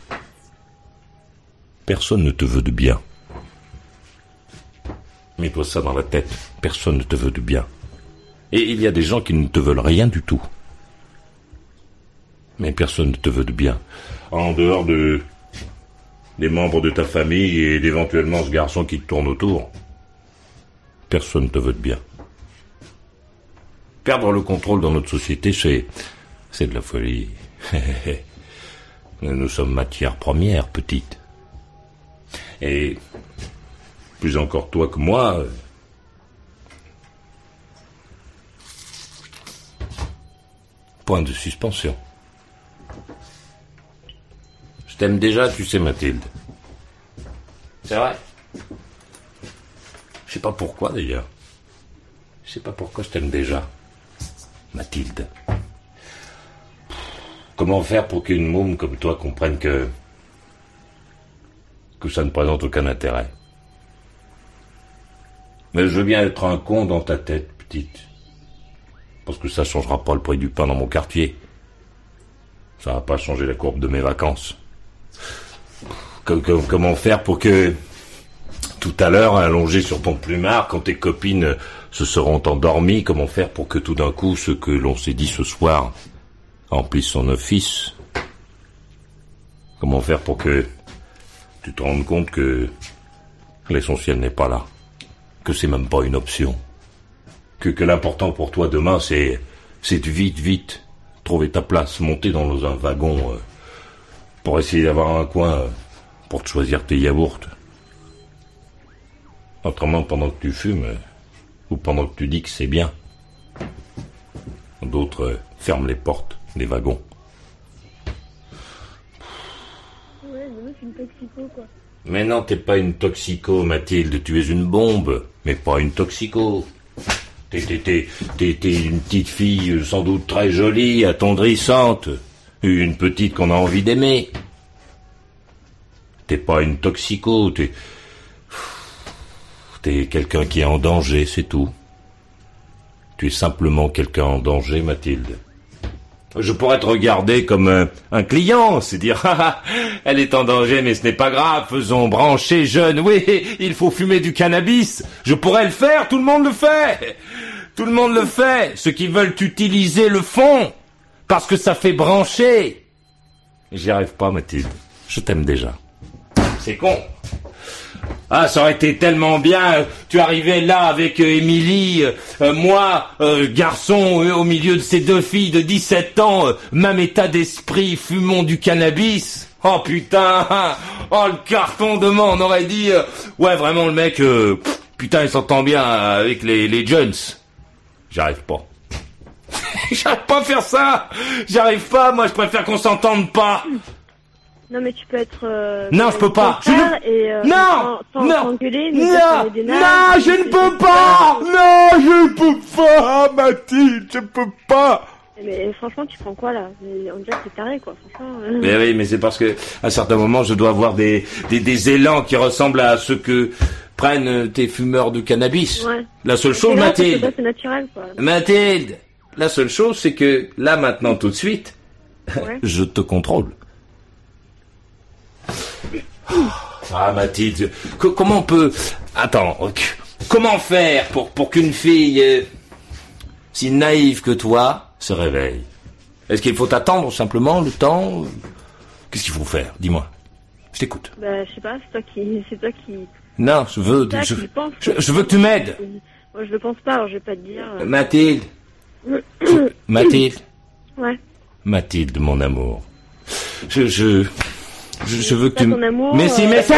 Speaker 3: Personne ne te veut de bien. Mets-toi ça dans la tête. Personne ne te veut du bien. Et il y a des gens qui ne te veulent rien du tout. Mais personne ne te veut de bien. En dehors de des membres de ta famille et d'éventuellement ce garçon qui te tourne autour. Personne ne te veut de bien. Perdre le contrôle dans notre société, c'est c'est de la folie. Nous sommes matière première, petite. Et plus encore toi que moi. Point de suspension. Je t'aime déjà, tu sais, Mathilde. C'est vrai. Je sais pas pourquoi d'ailleurs. Je sais pas pourquoi je t'aime déjà. Mathilde. Comment faire pour qu'une môme comme toi comprenne que. que ça ne présente aucun intérêt? Mais je veux bien être un con dans ta tête, petite. Parce que ça changera pas le prix du pain dans mon quartier. Ça va pas changer la courbe de mes vacances. comment faire pour que tout à l'heure, allongé sur ton plumard, quand tes copines se seront endormies, comment faire pour que tout d'un coup, ce que l'on s'est dit ce soir remplisse son office? Comment faire pour que tu te rendes compte que l'essentiel n'est pas là, que c'est même pas une option, que, l'important pour toi demain, c'est c'est de vite, vite trouver ta place, monter dans un wagon euh, pour essayer d'avoir un coin euh, pour te choisir tes yaourts. Autrement, pendant que tu fumes, ou pendant que tu dis que c'est bien, d'autres ferment les portes des wagons.
Speaker 4: Ouais, mais c'est une toxico, quoi.
Speaker 3: Mais non, t'es pas une toxico, Mathilde, tu es une bombe, mais pas une toxico. T'es, t'es, t'es, t'es, t'es une petite fille sans doute très jolie, attendrissante, une petite qu'on a envie d'aimer. T'es pas une toxico, t'es, T'es quelqu'un qui est en danger, c'est tout. Tu es simplement quelqu'un en danger, Mathilde. Je pourrais te regarder comme un, client, c'est dire, ah, ah, elle est en danger, mais ce n'est pas grave, faisons brancher jeune, oui, il faut fumer du cannabis. Je pourrais le faire, tout le monde le fait. Tout le monde le fait. Ceux qui veulent utiliser le font, parce que ça fait brancher. J'y arrive pas, Mathilde. Je t'aime déjà. C'est con. Ah, ça aurait été tellement bien. Tu arrivais là avec euh, Émilie, euh, moi, euh, garçon, au milieu de ces deux filles de 17 ans, même état d'esprit, fumons du cannabis. Oh putain, oh le carton de moi, on aurait dit, ouais vraiment le mec, putain il s'entend bien avec les, les Jones. J'arrive pas. J'arrive pas à faire ça. J'arrive pas, moi je préfère qu'on s'entende pas.
Speaker 4: Non, mais tu peux être. Euh,
Speaker 3: non, je peux pas.
Speaker 4: Je ne... Et, euh,
Speaker 3: non,
Speaker 4: sans,
Speaker 3: non,
Speaker 4: sans engueuler, mais
Speaker 3: non,
Speaker 4: des
Speaker 3: non, je ne peux pas. Non, je ne peux pas, Mathilde, je peux pas.
Speaker 4: Mais franchement, tu prends quoi là? On dirait que c'est taré quoi. Franchement. Euh...
Speaker 3: Mais oui, mais c'est parce que à certains moments, je dois avoir des, des, des élans qui ressemblent à ceux que prennent tes fumeurs de cannabis.
Speaker 4: Ouais.
Speaker 3: La seule chose,
Speaker 4: là,
Speaker 3: Mathilde.
Speaker 4: C'est naturel quoi.
Speaker 3: Mathilde, la seule chose, c'est que là, maintenant, tout de suite,
Speaker 4: Ouais.
Speaker 3: je te contrôle. Ah Mathilde, co- comment on peut... Attends, comment faire pour, pour qu'une fille euh, si naïve que toi se réveille? Est-ce qu'il faut attendre simplement le temps Qu'est-ce qu'il faut faire? Dis-moi. Je t'écoute.
Speaker 4: Bah, je sais pas, c'est toi qui, c'est toi qui.
Speaker 3: Non, je veux, je, veux que tu m'aides.
Speaker 4: Moi, je le pense pas, alors je vais pas te dire. euh.
Speaker 3: Mathilde, Mathilde,
Speaker 4: ouais.
Speaker 3: Mathilde, mon amour. Je, je, je, je veux que tu... mais si,
Speaker 4: euh,
Speaker 3: mais si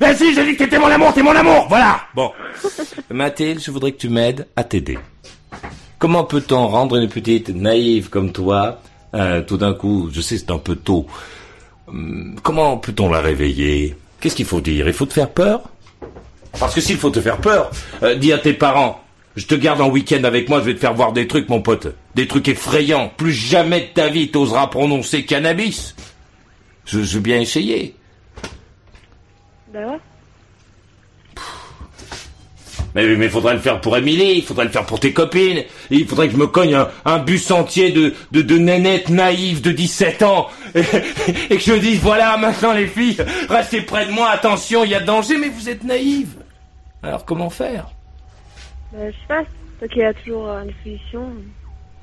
Speaker 3: Mais si, j'ai dit que t'étais mon amour, t'es mon amour Voilà Bon. Mathilde, je voudrais que tu m'aides à t'aider. Comment peut-on rendre une petite naïve comme toi, euh, tout d'un coup, je sais c'est un peu tôt, hum, comment peut-on la réveiller? Qu'est-ce qu'il faut dire? Il faut te faire peur? Parce que s'il faut te faire peur, euh, dis à tes parents, je te garde en week-end avec moi, je vais te faire voir des trucs, mon pote. Des trucs effrayants. Plus jamais de ta vie t'oseras prononcer cannabis. Je, veux bien essayer.
Speaker 4: Bah ouais.
Speaker 3: Mais mais il faudrait le faire pour Émilie, il faudrait le faire pour tes copines. Il faudrait que je me cogne un, un bus entier de, de, de nénettes naïves de 17 ans. Et, et que je dise, voilà, maintenant les filles, restez près de moi, attention, il y a danger, mais vous êtes naïves. Alors comment faire?
Speaker 4: Bah, je sais pas, toi qui as toujours euh, des solutions,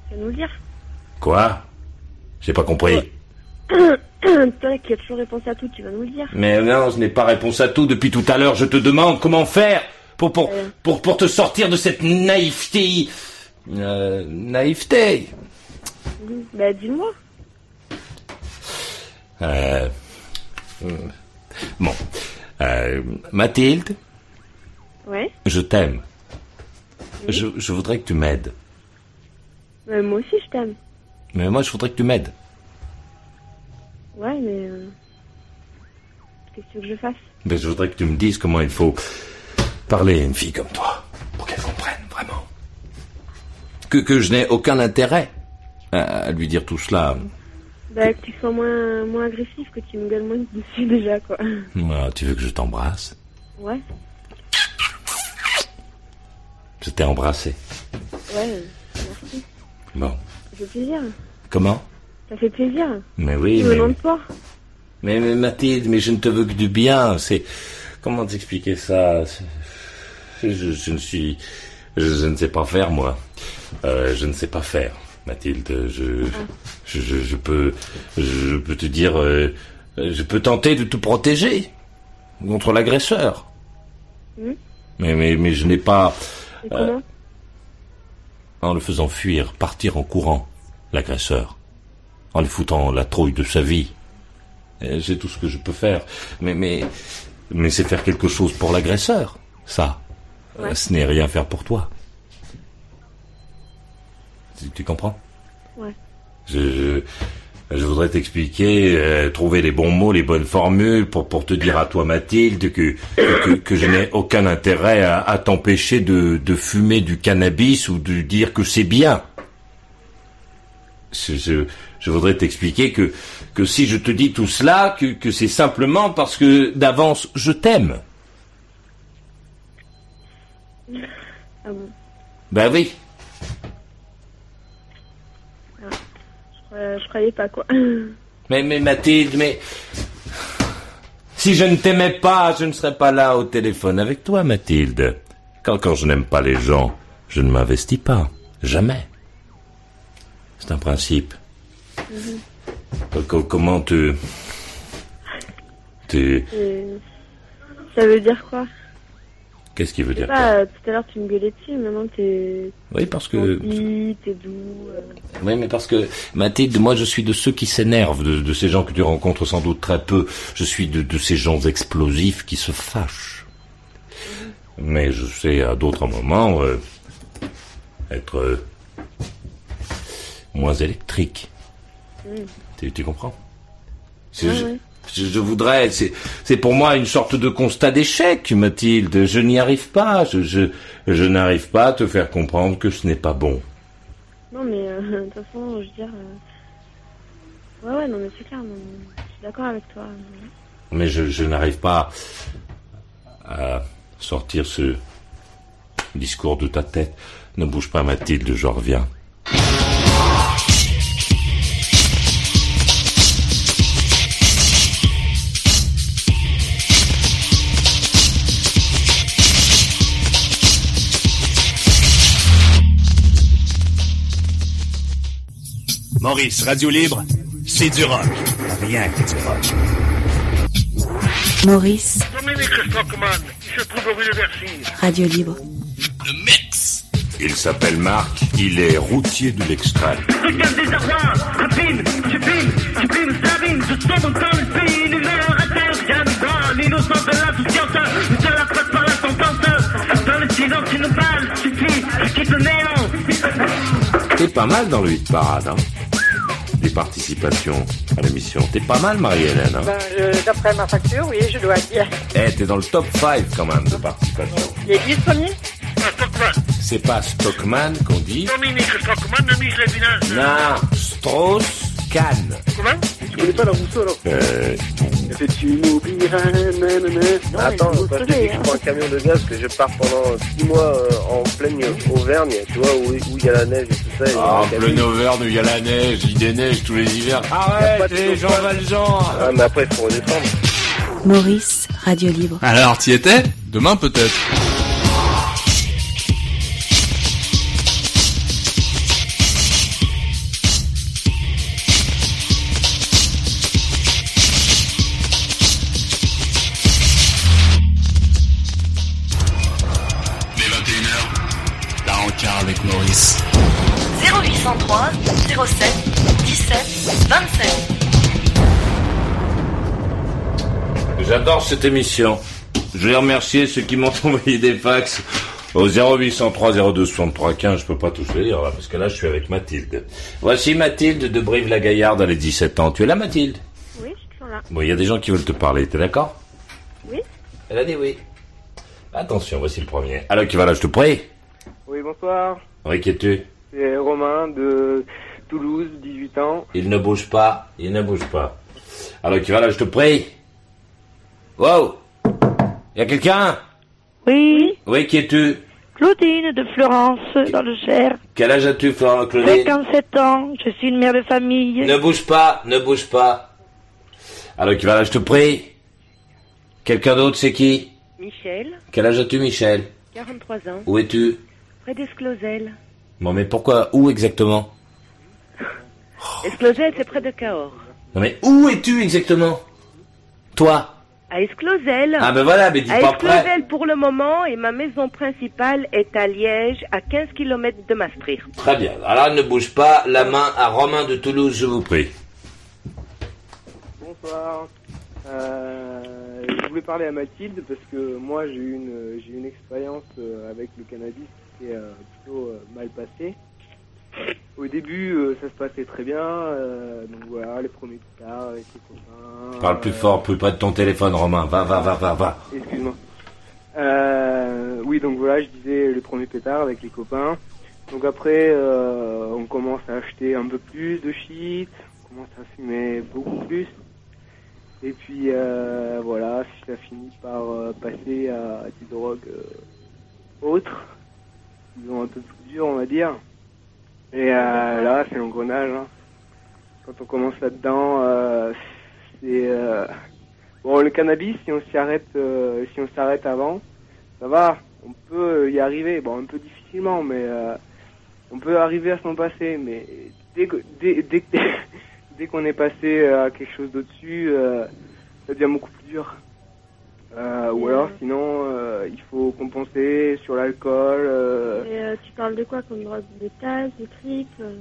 Speaker 4: tu vas nous le dire.
Speaker 3: Quoi? J'ai pas compris.
Speaker 4: toi qui as toujours réponse à tout, tu vas nous le dire.
Speaker 3: Mais non, je n'ai pas réponse à tout depuis tout à l'heure. Je te demande comment faire pour pour
Speaker 4: Euh.
Speaker 3: pour pour te sortir de cette naïveté. Euh, naïveté.
Speaker 4: Bah, dis-moi.
Speaker 3: Euh, bon, Mathilde,
Speaker 4: Ouais.
Speaker 3: je t'aime. Je, je voudrais que tu m'aides.
Speaker 4: Moi aussi, je t'aime.
Speaker 3: Mais moi, je voudrais que tu m'aides.
Speaker 4: Ouais, mais. euh, Qu'est-ce que tu veux que je fasse?
Speaker 3: Mais je voudrais que tu me dises comment il faut parler à une fille comme toi, pour qu'elle comprenne vraiment. Que, que je n'ai aucun intérêt à, à lui dire tout cela.
Speaker 4: Bah, que tu sois moins, moins agressif, que tu me gueules moins dessus déjà, quoi.
Speaker 3: Ah, tu veux que je t'embrasse?
Speaker 4: Ouais,
Speaker 3: Je t'ai embrassé.
Speaker 4: ouais, merci.
Speaker 3: Bon.
Speaker 4: Ça fait plaisir.
Speaker 3: Comment?
Speaker 4: Ça fait plaisir.
Speaker 3: Mais oui,
Speaker 4: Tu me
Speaker 3: mais,
Speaker 4: demandes pas.
Speaker 3: mais, mais Mathilde, mais je ne te veux que du bien. C'est comment t'expliquer ça? Je, je ne suis, je, je ne sais pas faire moi. Euh, je ne sais pas faire, Mathilde. Je, je, je, je peux, je peux te dire, euh, je peux tenter de te protéger contre l'agresseur.
Speaker 4: Hmm?
Speaker 3: Mais, mais, mais je n'ai pas. Euh, en le faisant fuir, partir en courant, l'agresseur, en lui foutant la trouille de sa vie. C'est tout ce que je peux faire. Mais, mais, mais c'est faire quelque chose pour l'agresseur, ça. Euh, Ce n'est rien faire pour toi. Tu, tu comprends?
Speaker 4: Ouais.
Speaker 3: je, je, je voudrais t'expliquer, euh, trouver les bons mots, les bonnes formules pour, pour te dire à toi, Mathilde, que, que, que je n'ai aucun intérêt à, à t'empêcher de, de fumer du cannabis ou de dire que c'est bien. Je, voudrais t'expliquer que, que si je te dis tout cela, que, que c'est simplement parce que d'avance je t'aime.
Speaker 4: Ah bon?
Speaker 3: Ben oui.
Speaker 4: Euh, Je croyais pas, quoi.
Speaker 3: Mais, mais Mathilde, mais... Si je ne t'aimais pas, je ne serais pas là au téléphone avec toi, Mathilde. Quand, quand je n'aime pas les gens, je ne m'investis pas. Jamais. C'est un principe. Co- Comment te... te...
Speaker 4: Et Ça veut dire quoi?
Speaker 3: Qu'est-ce qui veut dire
Speaker 4: pas, euh, tout à l'heure tu me gueulais dessus, maintenant t'es
Speaker 3: Oui, parce que...
Speaker 4: t'es doux. euh.
Speaker 3: Oui, mais parce que, Mathilde, moi je suis de ceux qui s'énervent, de, de ces gens que tu rencontres sans doute très peu. Je suis de, de ces gens explosifs qui se fâchent. Mais je sais à d'autres moments euh, être euh, moins électrique.
Speaker 4: Mm.
Speaker 3: Tu, tu comprends? Je, voudrais, c'est pour moi une sorte de constat d'échec, Mathilde. Je n'y arrive pas. Je, je, je n'arrive pas à te faire comprendre que ce n'est pas bon.
Speaker 4: Non, mais euh, de toute façon, je veux dire. euh, Ouais, ouais, non, mais c'est clair, non, je suis d'accord avec toi.
Speaker 3: mais je, je n'arrive pas à sortir ce discours de ta tête. Ne bouge pas, Mathilde, je reviens.
Speaker 2: Maurice, Radio Libre, c'est du rock. Rien que du rock.
Speaker 5: Maurice,
Speaker 14: Dominique Stockman, qui se trouve rue de Bercy.
Speaker 5: Radio Libre.
Speaker 2: Le mix.
Speaker 3: Il s'appelle Marc, il est routier de l'extrême.
Speaker 14: Dans le silence suffit, quitte le néant.
Speaker 3: T'es pas mal dans le hit parade, hein Des participations à l'émission. T'es pas mal, Marie-Hélène, hein
Speaker 15: Ben, je- d'après ma facture, oui, je dois dire.
Speaker 3: Eh, t'es dans le top 5 quand même de participation.
Speaker 15: Les 10 premiers
Speaker 14: Stockman,
Speaker 3: C'est pas Stockman qu'on dit
Speaker 14: Dominique Stockman de Michel Village.
Speaker 3: Non, Strauss-Kahn.
Speaker 14: Comment?
Speaker 13: Connais pas la Rousseau alors
Speaker 3: Euh,
Speaker 13: Que tu m'oublieras, nanana.
Speaker 16: Attends, quand je te dis que je prends un camion de gaz, que je pars pendant 6 mois euh, en pleine Auvergne, tu vois, où où il y a la neige et tout ça. et
Speaker 3: Ah,
Speaker 16: il y a
Speaker 3: plein
Speaker 16: des-
Speaker 3: Auvergne, il y a la neige, il déneige tous les hivers. Arrête, les Jean Valjean
Speaker 16: Ah, mais après, il faut redescendre.
Speaker 5: Maurice, Radio Libre.
Speaker 10: Alors, t'y étais? Demain peut-être.
Speaker 3: Cette émission. Je vais remercier ceux qui m'ont envoyé des fax au 0803 02 63 15. Je peux pas tous les lire là, parce que là, je suis avec Mathilde. Voici Mathilde de Brive-la-Gaillarde, elle a 17 ans. Tu es là, Mathilde?
Speaker 4: Oui, je suis toujours là.
Speaker 3: Bon, il y a des gens qui veulent te parler, t'es d'accord?
Speaker 4: Oui.
Speaker 3: Elle a dit oui. Attention, voici le premier. Alors, qui va là, je te prie?
Speaker 17: Oui, bonsoir.
Speaker 3: Oui, qui es-tu?
Speaker 17: C'est Romain de Toulouse, 18 ans.
Speaker 3: Il ne bouge pas, il ne bouge pas. Alors, qui va là, je te prie? Wow. Y a quelqu'un?
Speaker 18: Oui,
Speaker 3: Oui, qui es-tu?
Speaker 18: Claudine de Florence, dans le Cher.
Speaker 3: Quel âge as-tu, Florent Claudine?
Speaker 18: 57 ans, je suis une mère de famille.
Speaker 3: Ne bouge pas, ne bouge pas. Alors, qui va là, je te prie Quelqu'un d'autre, c'est qui?
Speaker 19: Michel,
Speaker 3: Quel âge as-tu, Michel?
Speaker 19: 43 ans,
Speaker 3: Où es-tu?
Speaker 19: Près d'Esclosel.
Speaker 3: Bon, mais pourquoi Où exactement?
Speaker 19: Esclosel, c'est près de Cahors.
Speaker 3: Non, mais où es-tu exactement? Toi?
Speaker 19: À Esclosel.
Speaker 3: Ah, ben voilà, mais dis
Speaker 19: À
Speaker 3: pas près.
Speaker 19: Esclosel pour le moment et ma maison principale est à Liège, à 15 km de Maastricht.
Speaker 3: Très bien. Alors, ne bouge pas. La main à Romain de Toulouse, je vous prie.
Speaker 17: Bonsoir. Euh, je voulais parler à Mathilde parce que moi j'ai eu une j'ai eu une expérience euh, avec le cannabis qui est euh, plutôt euh, mal passée. Au début, euh, ça se passait très bien. euh, donc voilà, les premiers guitares avec les copains.
Speaker 3: Parle plus fort, plus près de ton téléphone, Romain. Va, va, va, va, va.
Speaker 17: Excuse-moi. Euh, oui, donc voilà, je disais les premiers pétards avec les copains. Donc après, on commence à acheter un peu plus de shit, on commence à fumer beaucoup plus. Et puis voilà, ça finit par passer à des drogues autres, ont un peu plus dur, on va dire. Et euh, là, c'est l'engrenage. hein. Quand on commence là-dedans, euh, c'est euh, bon le cannabis. Si on s'y arrête, euh, si on s'arrête avant, ça va. On peut y arriver. Bon, un peu difficilement, mais euh, on peut arriver à s'en passer. Mais dès que dès, dès, dès qu'on est passé à quelque chose d'au-dessus, ça devient beaucoup plus dur. Euh, ou alors, sinon, euh, il faut compenser sur l'alcool. euh,
Speaker 4: Et euh, tu parles de quoi comme drogue De tasse, de trip euh,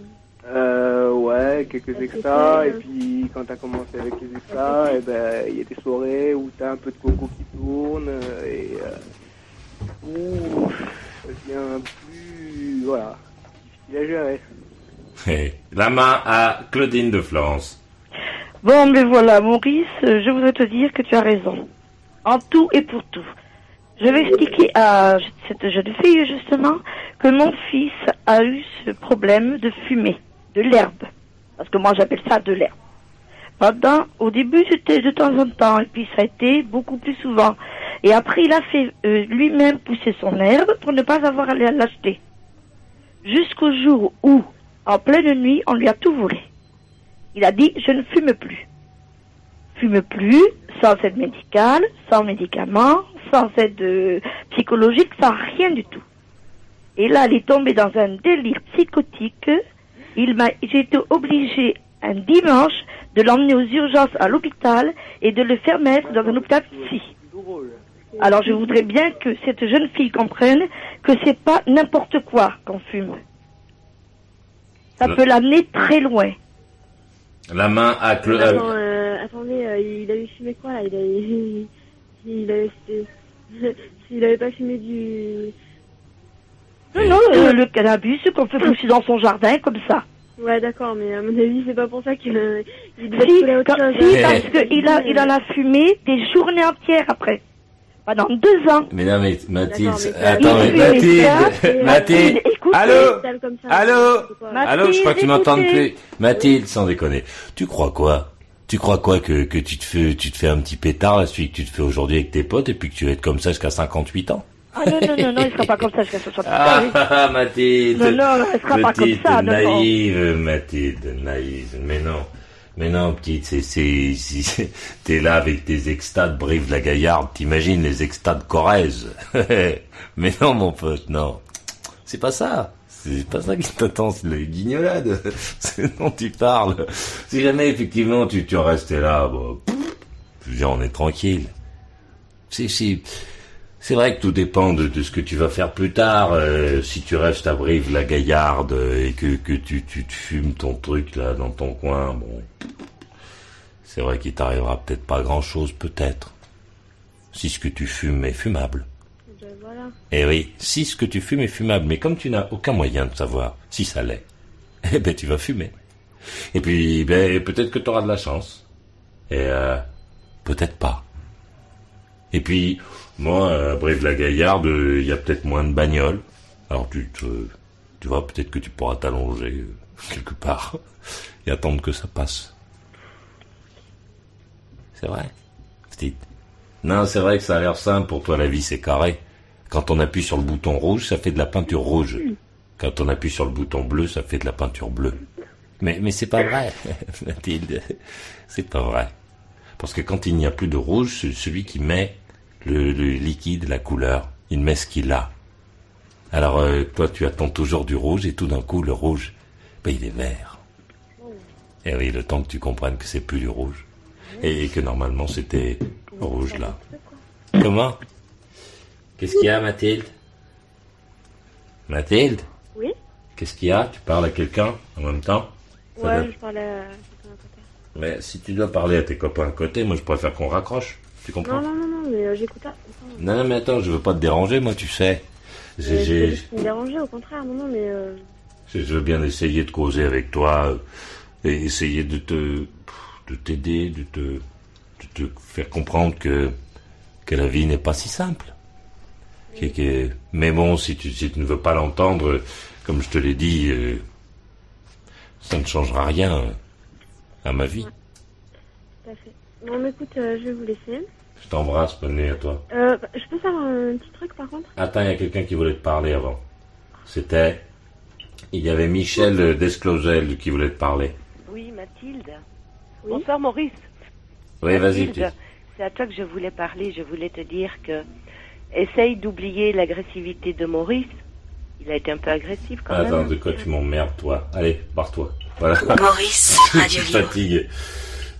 Speaker 17: Euh, ouais, quelques extras, et
Speaker 4: lesquels,
Speaker 17: puis quand t'as commencé avec les extras, et ben, il y a des soirées où t'as un peu de coco qui tourne, et euh, ouh, ça devient plus, voilà, difficile à gérer.
Speaker 3: Hé, La main à Claudine de Florence.
Speaker 18: Bon, mais voilà, Maurice, je voudrais te dire que tu as raison. En tout et pour tout. Je vais expliquer à cette jeune fille, justement, que mon fils a eu ce problème de fumer, de l'herbe. Parce que moi, j'appelle ça de l'herbe. Pendant, au début, c'était de temps en temps, et puis ça a été beaucoup plus souvent. Et après, il a fait euh, lui-même pousser son herbe pour ne pas avoir à l'acheter. Jusqu'au jour où, en pleine nuit, on lui a tout volé. Il a dit je ne fume plus. Fume plus, sans aide médicale, sans médicaments, sans aide euh, psychologique, sans rien du tout. Et là, il est tombé dans un délire psychotique. Il m'a, j'ai été obligé un dimanche de l'emmener aux urgences à l'hôpital et de le faire mettre dans un hôpital psy. Alors je voudrais bien que cette jeune fille comprenne que c'est pas n'importe quoi qu'on fume. Ça peut l'amener très loin.
Speaker 3: La main à.
Speaker 4: Attends, euh, attendez, euh, il avait fumé quoi là Il avait, il avait, s'il avait pas fumé du.
Speaker 18: Non, non, euh, le cannabis qu'on peut pousser dans son jardin comme ça.
Speaker 4: Ouais, d'accord, mais à mon avis, c'est pas pour ça qu'il euh, il devait
Speaker 18: Si,
Speaker 4: couler autre
Speaker 18: quand-
Speaker 4: chose.
Speaker 18: si, parce qu'il a, il en a fumé des journées entières après. Pendant deux ans.
Speaker 3: Mais non, mais Mathilde,
Speaker 18: mais
Speaker 3: attends, mais Mathilde, Mathilde,
Speaker 18: Écoute,
Speaker 3: allô,
Speaker 4: Sale comme ça,
Speaker 3: allô, allô, je crois que tu
Speaker 18: Mathilde,
Speaker 3: m'entends plus. Mathilde, sans déconner, tu crois quoi? Tu crois quoi que, que tu te fais, tu te fais un petit pétard là, celui que tu te fais aujourd'hui avec tes potes, et puis que tu vas être comme ça jusqu'à 58 ans?
Speaker 18: Ah non, non, non, non, il sera pas comme ça jusqu'à 60 ans.
Speaker 3: Ah,
Speaker 18: oui.
Speaker 3: ah, Mathilde.
Speaker 18: Non, non, elle sera pas comme ça,
Speaker 3: naïve, Mathilde, naïve. Mais non. Mais non, petite, c'est, c'est, c'est- t'es là avec tes extats de Brive la Gaillarde, t'imagines les extats de Corrèze. Mais non, mon pote, non. C'est pas ça. C'est pas ça qui t'attend, c'est la guignolade. C'est dont tu parles. Si jamais, effectivement, tu, tu restais là, bon, je on est tranquille. C'est, c'est, C'est vrai que tout dépend de, ce que tu vas faire plus tard. euh, si tu restes à Brive-la-Gaillarde euh, et que, tu, tu te fumes ton truc là dans ton coin, bon, c'est vrai qu'il t'arrivera peut-être pas grand-chose, peut-être. Si ce que tu fumes est fumable. Eh oui, si ce que tu fumes est fumable, mais comme tu n'as aucun moyen de savoir si ça l'est, eh ben tu vas fumer. Et puis, ben, peut-être que tu auras de la chance. Et euh, peut-être pas. Et puis, moi, à Brive-la-Gaillarde, il y a peut-être moins de bagnoles. Alors tu te, tu vois, peut-être que tu pourras t'allonger euh, quelque part et attendre que ça passe. C'est vrai. Petite. Non, c'est vrai que ça a l'air simple pour toi, la vie c'est carré. Quand on appuie sur le bouton rouge, ça fait de la peinture rouge. Quand on appuie sur le bouton bleu, ça fait de la peinture bleue. Mais, mais c'est pas vrai, Mathilde. C'est pas vrai. Parce que quand il n'y a plus de rouge, c'est celui qui met le, le liquide, la couleur, il met ce qu'il a. Alors, euh, toi, tu attends toujours du rouge et tout d'un coup, le rouge, ben, il est vert. Et oui, le temps que tu comprennes que c'est plus du rouge. Et, et que normalement, c'était rouge là. Comment? Qu'est-ce qu'il y a, Mathilde? Mathilde?
Speaker 4: Oui?
Speaker 3: Qu'est-ce qu'il y a? Tu parles à quelqu'un en même temps? Ça
Speaker 4: Ouais,
Speaker 3: va-
Speaker 4: je parlais à quelqu'un à côté.
Speaker 3: Mais si tu dois parler à tes copains à côté, moi je préfère qu'on raccroche. Tu comprends?
Speaker 4: Non, non, non, non, mais euh, j'écoute pas.
Speaker 3: Non, non, mais attends, je veux pas te déranger, moi, tu sais. J'ai-
Speaker 4: me déranger, au contraire. Non, non, mais. euh,
Speaker 3: Je je veux bien essayer de causer avec toi euh, et essayer de te de t'aider, de te de te faire comprendre que que la vie n'est pas si simple. Mais bon, si tu si tu ne veux pas l'entendre, comme je te l'ai dit, euh, ça ne changera rien à ma vie.
Speaker 4: tout à fait. Non, mais écoute, euh, je vais vous laisser.
Speaker 3: Je t'embrasse, bonne nuit à toi.
Speaker 4: Euh, je peux faire un petit truc par contre?
Speaker 3: Attends, il y a quelqu'un qui voulait te parler avant. C'était il y avait Michel Desclosel qui voulait te parler.
Speaker 19: Oui, Mathilde. Bonsoir, Maurice.
Speaker 3: Oui, vas-y.
Speaker 19: C'est à toi que je voulais parler. Je voulais te dire que essaye d'oublier l'agressivité de Maurice. Il a été un peu agressif quand
Speaker 3: Attends,
Speaker 19: même.
Speaker 3: de quoi tu m'emmerdes, toi Allez, barre-toi. Voilà.
Speaker 19: Maurice,
Speaker 3: Je
Speaker 19: Radio
Speaker 3: fatigué.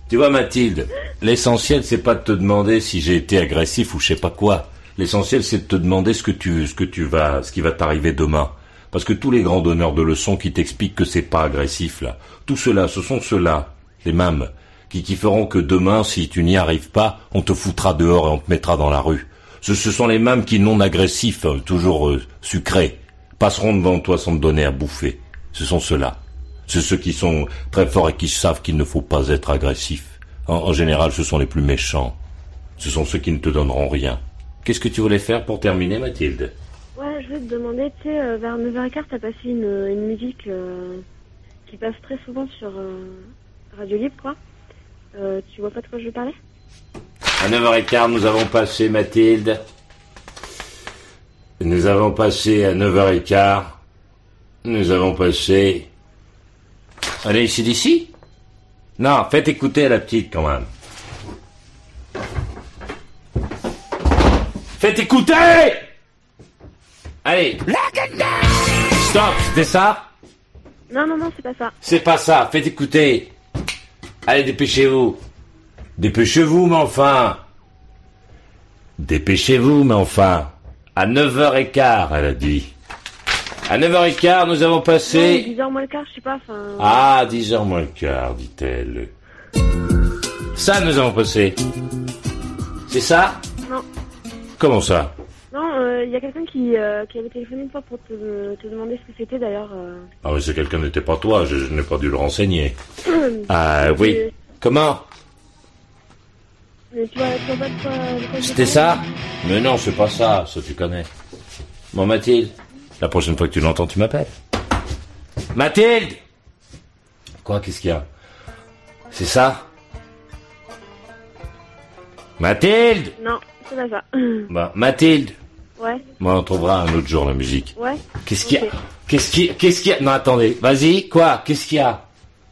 Speaker 3: Tu vois, Mathilde, l'essentiel, c'est pas de te demander si j'ai été agressif ou je sais pas quoi. L'essentiel, c'est de te demander ce que tu, ce que tu vas, ce qui va t'arriver demain. Parce que tous les grands donneurs de leçons qui t'expliquent que c'est pas agressif, là, tout cela, ce sont ceux-là, les mêmes, qui, qui feront que demain, si tu n'y arrives pas, on te foutra dehors et on te mettra dans la rue. Ce, sont les mêmes qui, non agressifs, euh, toujours euh, sucrés, passeront devant toi sans te donner à bouffer. Ce sont ceux-là. C'est ceux qui sont très forts et qui savent qu'il ne faut pas être agressif. En, général, ce sont les plus méchants. Ce sont ceux qui ne te donneront rien. Qu'est-ce que tu voulais faire pour terminer, Mathilde?
Speaker 4: Ouais, je voulais te demander, tu sais, euh, vers 9h15, t'as passé une, une musique euh, qui passe très souvent sur euh, Radio Libre, quoi. Euh, tu vois pas de quoi je veux parler?
Speaker 3: À 9h15, nous avons passé, Mathilde. Nous avons passé à 9h15. Nous avons passé... Allez, ici d'ici? Non, faites écouter à la petite quand même. Faites écouter Allez Stop, c'était ça?
Speaker 4: Non, non, non, c'est pas ça.
Speaker 3: C'est pas ça, faites écouter. Allez, dépêchez-vous. Dépêchez-vous, mais enfin. Dépêchez-vous, mais enfin. À 9h15, elle a dit. À 9h15, nous avons passé...
Speaker 4: 10h moins le quart, je sais pas.
Speaker 3: Ah, 10h moins le quart, dit-elle. Ça, nous avons passé. C'est ça?
Speaker 4: Non,
Speaker 3: Comment ça?
Speaker 4: Non, il y a quelqu'un qui, euh, qui avait téléphoné une fois pour te, te demander ce que c'était d'ailleurs. euh.
Speaker 3: Ah oui, c'est quelqu'un n'était pas toi, je, je n'ai pas dû le renseigner. Ah oui.
Speaker 4: Euh,
Speaker 3: Comment
Speaker 4: Mais tu vois, tu vois pas de quoi, de quoi je
Speaker 3: C'était ça Mais non, c'est pas ça, ça tu connais. Bon, Mathilde, la prochaine fois que tu l'entends, tu m'appelles. Mathilde Quoi, qu'est-ce qu'il y a? C'est ça? Mathilde
Speaker 4: Non, c'est pas ça.
Speaker 3: Bah, Mathilde
Speaker 4: Ouais,
Speaker 3: Moi, on trouvera un autre jour la musique.
Speaker 4: ouais.
Speaker 3: Qu'est-ce qu'il y a. Qu'est-ce qu'il y a Qu'est-ce qu'il y a? Non, attendez, vas-y, quoi? Qu'est-ce qu'il y a?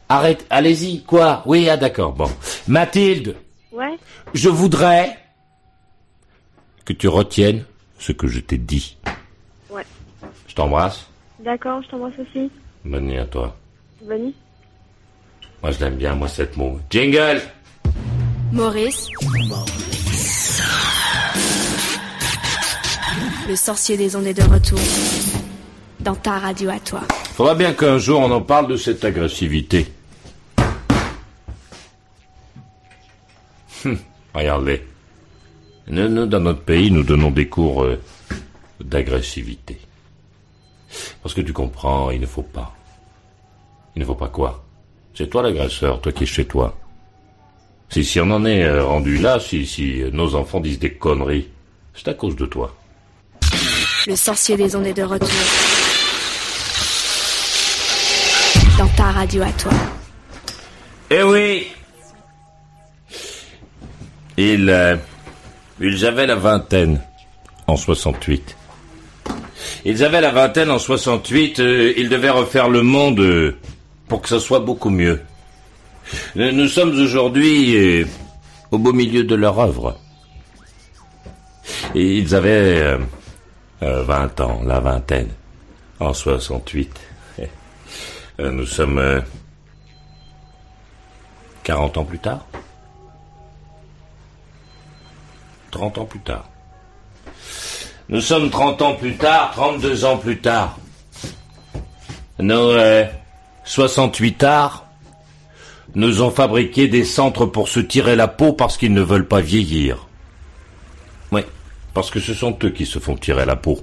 Speaker 3: Arrête, allez-y, quoi? Oui, ah d'accord, bon. Mathilde,
Speaker 4: Ouais,
Speaker 3: je voudrais que tu retiennes ce que je t'ai dit.
Speaker 4: ouais.
Speaker 3: Je t'embrasse.
Speaker 4: D'accord, je t'embrasse aussi.
Speaker 3: Bonne nuit à toi.
Speaker 4: Bonne nuit.
Speaker 3: Moi, je l'aime bien, moi, cette mot. Jingle
Speaker 5: Maurice.
Speaker 20: Le sorcier des ondes est de retour. Dans ta radio à toi.
Speaker 3: Faudra bien qu'un jour on en parle de cette agressivité. Hum, regardez. Nous, nous, dans notre pays, nous donnons des cours euh, d'agressivité. Parce que tu comprends, il ne faut pas. Il ne faut pas quoi? C'est toi l'agresseur, toi qui es chez toi. Si, si on en est euh, rendu là, si, si euh, nos enfants disent des conneries, c'est à cause de toi.
Speaker 20: Le sorcier des ondes est de retour. Dans ta radio à toi.
Speaker 3: Eh oui Ils, euh, ils avaient la vingtaine en 68. Ils avaient la vingtaine en 68, euh, ils devaient refaire le monde euh, pour que ça soit beaucoup mieux. Nous, sommes aujourd'hui au beau milieu de leur œuvre. Ils avaient euh, euh, 20 ans, la vingtaine, en 68. Euh, Nous sommes euh, 40 ans plus tard 30 ans plus tard. Nous sommes 30 ans plus tard, 32 ans plus tard. Nos euh, 68 arts nous ont fabriqué des centres pour se tirer la peau parce qu'ils ne veulent pas vieillir. Oui, parce que ce sont eux qui se font tirer la peau.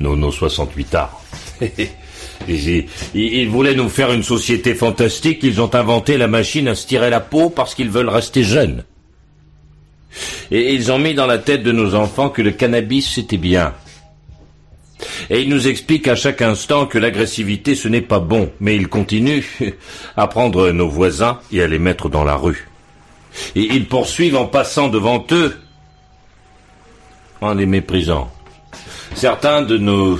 Speaker 3: Nos, nos 68 arts. ils, voulaient nous faire une société fantastique, ils ont inventé la machine à se tirer la peau parce qu'ils veulent rester jeunes. Et ils ont mis dans la tête de nos enfants que le cannabis c'était bien. Et ils nous expliquent à chaque instant que l'agressivité ce n'est pas bon, mais ils continuent à prendre nos voisins et à les mettre dans la rue. Et ils poursuivent en passant devant eux, en les méprisant. Certains de nos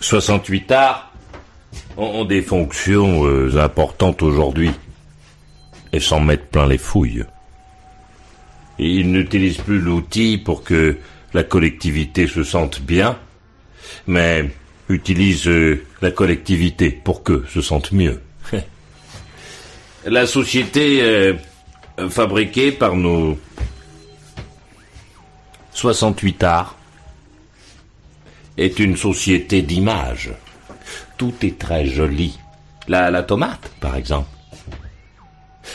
Speaker 3: 68 arts ont, des fonctions euh, importantes aujourd'hui et s'en mettent plein les fouilles. Ils n'utilisent plus l'outil pour que la collectivité se sente bien, mais utilisent euh, la collectivité pour qu'eux se sentent mieux. la société euh, fabriquée par nos 68 arts est une société d'image. Tout est très joli. La, la tomate, par exemple.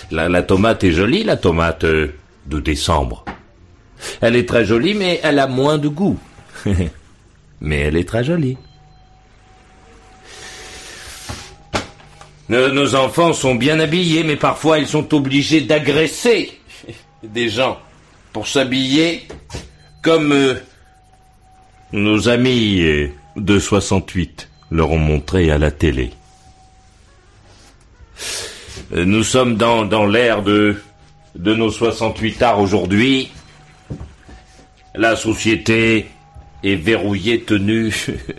Speaker 3: La, la tomate est jolie, la tomate euh, de décembre. Elle est très jolie, mais elle a moins de goût. mais elle est très jolie. Nos, enfants sont bien habillés, mais parfois ils sont obligés d'agresser des gens pour s'habiller comme euh, nos amis euh, de 68 leur ont montré à la télé. Euh, Nous sommes dans l'ère de, de nos 68 arts aujourd'hui. La société est verrouillée, tenue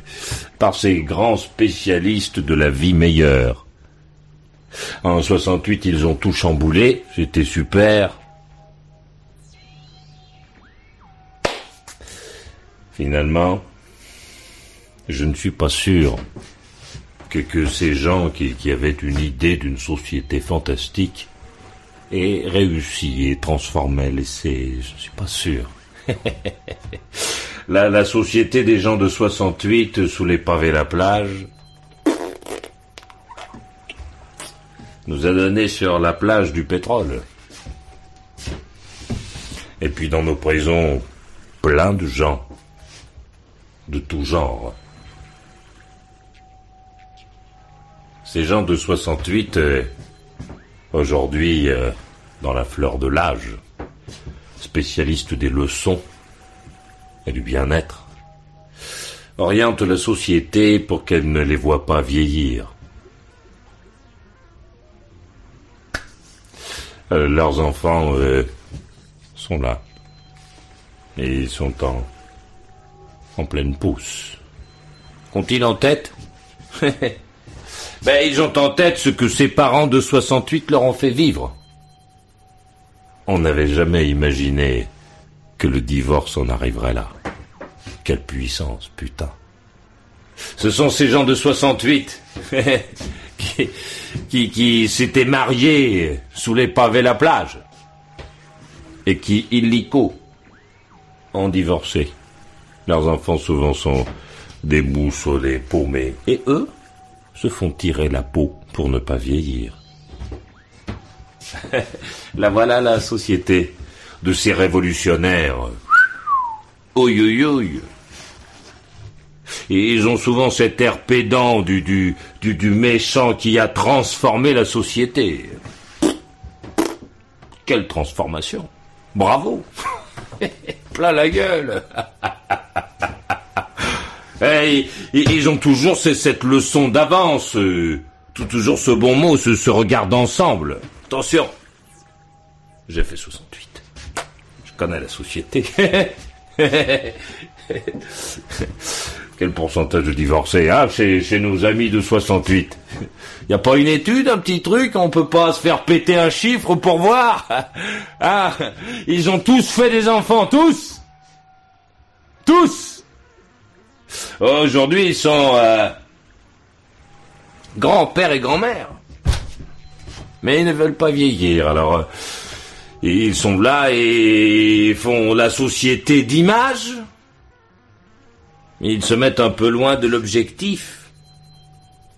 Speaker 3: par ces grands spécialistes de la vie meilleure. En 68, ils ont tout chamboulé, c'était super. Finalement, je ne suis pas sûr que, ces gens qui avaient une idée d'une société fantastique aient réussi et transformé l'essai. Je ne suis pas sûr. la, société des gens de 68 sous les pavés la plage nous a donné sur la plage du pétrole. Et puis dans nos prisons, plein de gens de tout genre. Ces gens de 68, euh, aujourd'hui euh, dans la fleur de l'âge, spécialistes des leçons et du bien-être, orientent la société pour qu'elle ne les voit pas vieillir. Euh, leurs enfants euh, sont là. Et ils sont en, en pleine pousse. Qu'ont-ils en tête? Ben, ils ont en tête ce que ses parents de 68 leur ont fait vivre. On n'avait jamais imaginé que le divorce en arriverait là. Quelle puissance, putain. Ce sont ces gens de 68 qui, s'étaient mariés sous les pavés la plage et qui, illico, ont divorcé. Leurs enfants souvent sont des des paumés. Et eux se font tirer la peau pour ne pas vieillir. la voilà la société de ces révolutionnaires. Oi, oi, oi. Et ils ont souvent cet air pédant du, du, du, du méchant qui a transformé la société. Quelle transformation Bravo Plein la gueule Et, ils ont toujours cette leçon d'avance, euh, toujours ce bon mot, ce, regard d'ensemble. Attention J'ai fait 68. Je connais la société. Quel pourcentage de divorcés, hein, chez, chez nos amis de 68 Y a pas une étude, un petit truc? On peut pas se faire péter un chiffre pour voir? Ah, ils ont tous fait des enfants, tous Tous Aujourd'hui, ils sont euh, grand-père et grand-mère. Mais ils ne veulent pas vieillir, alors euh, ils sont là et font la société d'image. Ils se mettent un peu loin de l'objectif.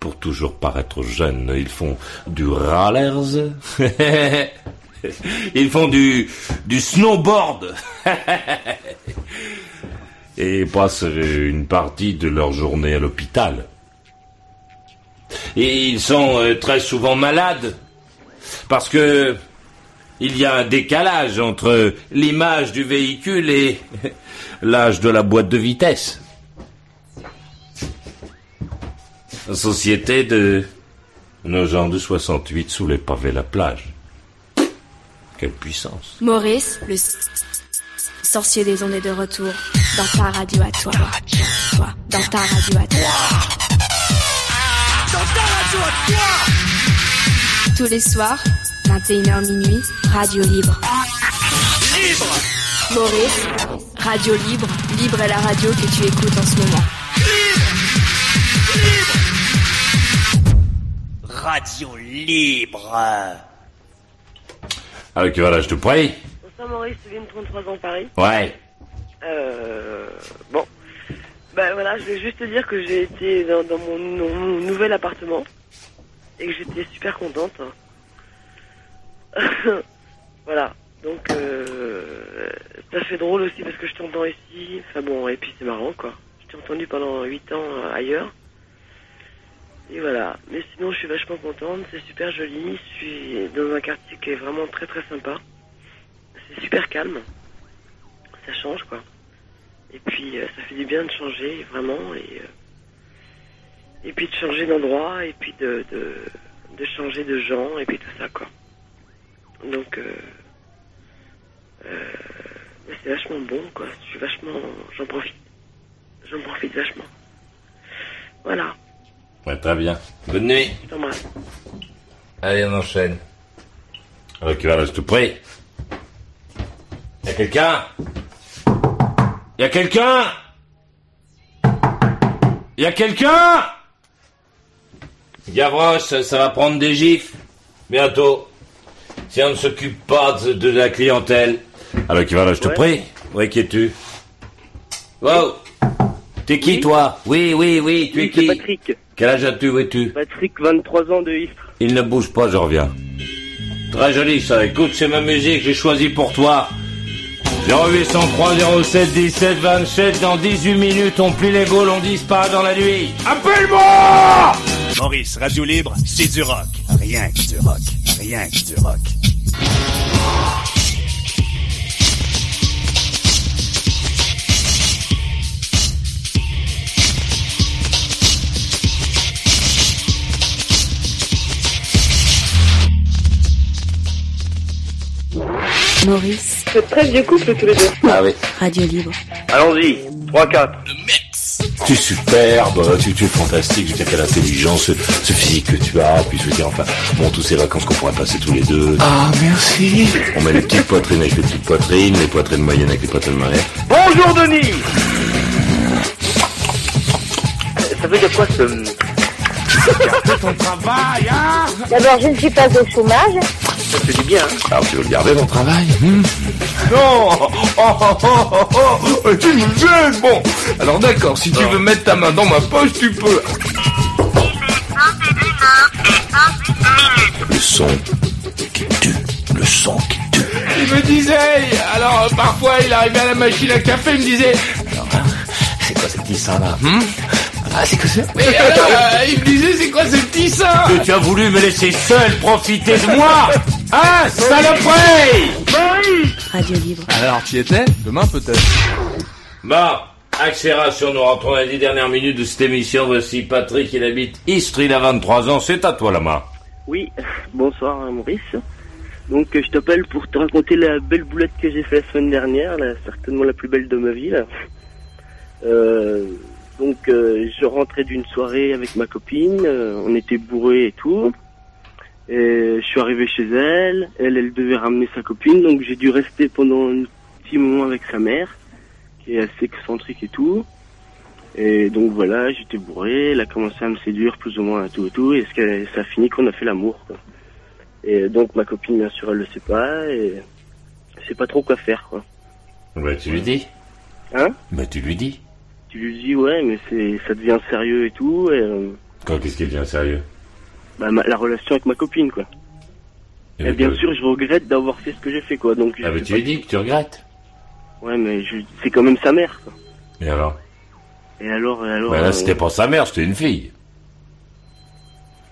Speaker 3: Pour toujours paraître jeunes, ils font du rallers. ils font du, du snowboard. et passent une partie de leur journée à l'hôpital. Et ils sont euh, très souvent malades parce que il y a un décalage entre l'image du véhicule et l'âge de la boîte de vitesse. La société de nos gens de 68 sous les pavés la plage. Quelle puissance.
Speaker 20: Maurice, le sorcier des ondes est de retour dans ta radio à toi. Toi, dans ta radio à toi.
Speaker 21: Dans ta radio à toi
Speaker 20: Tous les soirs, 21h minuit, radio libre.
Speaker 21: Libre
Speaker 20: Maurice, radio libre. Libre est la radio que tu écoutes en ce moment.
Speaker 21: Radio libre
Speaker 3: Alors que voilà, je te prie.
Speaker 22: Bonsoir Maurice, tu viens de 33 ans Paris.
Speaker 3: Ouais.
Speaker 22: Euh, bon, ben voilà, je vais juste te dire que j'ai été dans, dans mon, mon nouvel appartement et que j'étais super contente. voilà, donc euh, ça fait drôle aussi parce que je t'entends ici. Enfin bon, et puis c'est marrant quoi. Je t'ai entendu pendant 8 ans euh, ailleurs. Et voilà, mais sinon je suis vachement contente, c'est super joli. Je suis dans un quartier qui est vraiment très très sympa. C'est super calme. Ça change quoi. Et puis euh, ça fait du bien de changer vraiment et euh, et puis de changer d'endroit et puis de, de de changer de gens et puis tout ça quoi. Donc euh, euh, c'est vachement bon quoi. Je suis vachement j'en profite. J'en profite vachement. Voilà.
Speaker 3: Ouais, très bien. Bonne nuit.
Speaker 22: Je t'embrasse.
Speaker 3: Allez, on enchaîne. Alors je te prie. Y a quelqu'un? Y a quelqu'un? Y a quelqu'un? Gavroche, ça, va prendre des gifs. Bientôt. Si on ne s'occupe pas de, de la clientèle. Alors que voilà, je te
Speaker 16: Ouais.
Speaker 3: prie. Où qui es-tu? Wow T'es qui, toi? Oui, oui, oui, tu es
Speaker 23: Oui,
Speaker 3: qui?
Speaker 23: Patrick.
Speaker 3: Quel âge as-tu? Où es-tu?
Speaker 23: Patrick, 23 ans de Istres.
Speaker 3: Il ne bouge pas, je reviens. Très joli ça. Écoute, c'est ma musique, j'ai choisi pour toi. 0803 07 17 27. Dans 18 minutes, on plie les boules, on disparaît dans la nuit. Appelle-moi
Speaker 2: Maurice, Radio Libre, c'est du rock. Rien que du rock. Rien que du rock.
Speaker 20: Maurice,
Speaker 22: C'est très vieux couple tous les deux.
Speaker 3: Ah oui.
Speaker 20: radio libre.
Speaker 23: Allons-y. 3-4.
Speaker 3: Tu es superbe, tu, tu es fantastique, je veux dire quelle intelligence, ce, ce physique que tu as, puis je veux dire enfin, bon, toutes ces vacances qu'on pourrait passer tous les deux.
Speaker 21: Ah, merci.
Speaker 3: On met les petites poitrines avec les petites poitrines, les poitrines moyennes avec les poitrines moyennes.
Speaker 23: Bonjour Denis Ça veut dire quoi ce...
Speaker 21: ton travail, hein
Speaker 24: D'abord, je ne suis pas au chômage.
Speaker 16: Ça fait du bien. Hein.
Speaker 3: Alors tu veux le garder ton travail? Hmm Non oh, oh, oh, oh, oh, Tu me gênes Bon, alors d'accord, si tu veux mettre ta main dans ma poche, tu peux.
Speaker 2: Le son qui tue. Le son qui tue.
Speaker 3: Il me disait, alors euh, parfois il arrivait à la machine à café, il me disait, alors, hein, c'est quoi petits seins là hmm? Ah, c'est quoi ça Mais alors, euh, il me disait, c'est quoi ces petits seins
Speaker 2: Que tu as voulu me laisser seul profiter de moi
Speaker 3: Ah, saloperie
Speaker 20: Radio Libre.
Speaker 25: Alors, tu y étais Demain peut-être.
Speaker 3: Bon, accélération, nous rentrons dans les dix dernières minutes de cette émission. Voici Patrick, il habite Istrid à 23 ans. C'est à toi la main.
Speaker 16: Oui, bonsoir Maurice. Donc euh, je t'appelle pour te raconter la belle boulette que j'ai fait la semaine dernière, là, certainement la plus belle de ma vie. Là. Euh, donc euh, je rentrais d'une soirée avec ma copine, euh, on était bourrés et tout. Et je suis arrivé chez elle, elle, elle devait ramener sa copine, donc j'ai dû rester pendant un petit moment avec sa mère, qui est assez excentrique et tout. Et donc voilà, j'étais bourré, elle a commencé à me séduire plus ou moins et tout et tout, et ça a fini qu'on a fait l'amour. quoi. Et donc ma copine, bien sûr, elle le sait pas, et je sais pas trop quoi faire, quoi.
Speaker 3: Bah tu lui dis.
Speaker 16: Hein?
Speaker 3: Bah tu lui dis.
Speaker 16: Tu lui dis, ouais, mais c'est, ça devient sérieux et tout, et euh,
Speaker 3: Quoi, qu'est-ce qui devient sérieux?
Speaker 16: bah, ma- la relation avec ma copine, quoi. Et, bien sûr, je regrette d'avoir fait ce que j'ai fait, quoi. Donc,
Speaker 3: Ah
Speaker 16: sais
Speaker 3: tu lui dis que tu regrettes.
Speaker 16: Ouais, mais je... c'est quand même sa mère, quoi.
Speaker 3: Et alors?
Speaker 16: Et alors, et alors.
Speaker 3: Bah là
Speaker 16: euh,
Speaker 3: c'était pas sa mère, c'était une fille.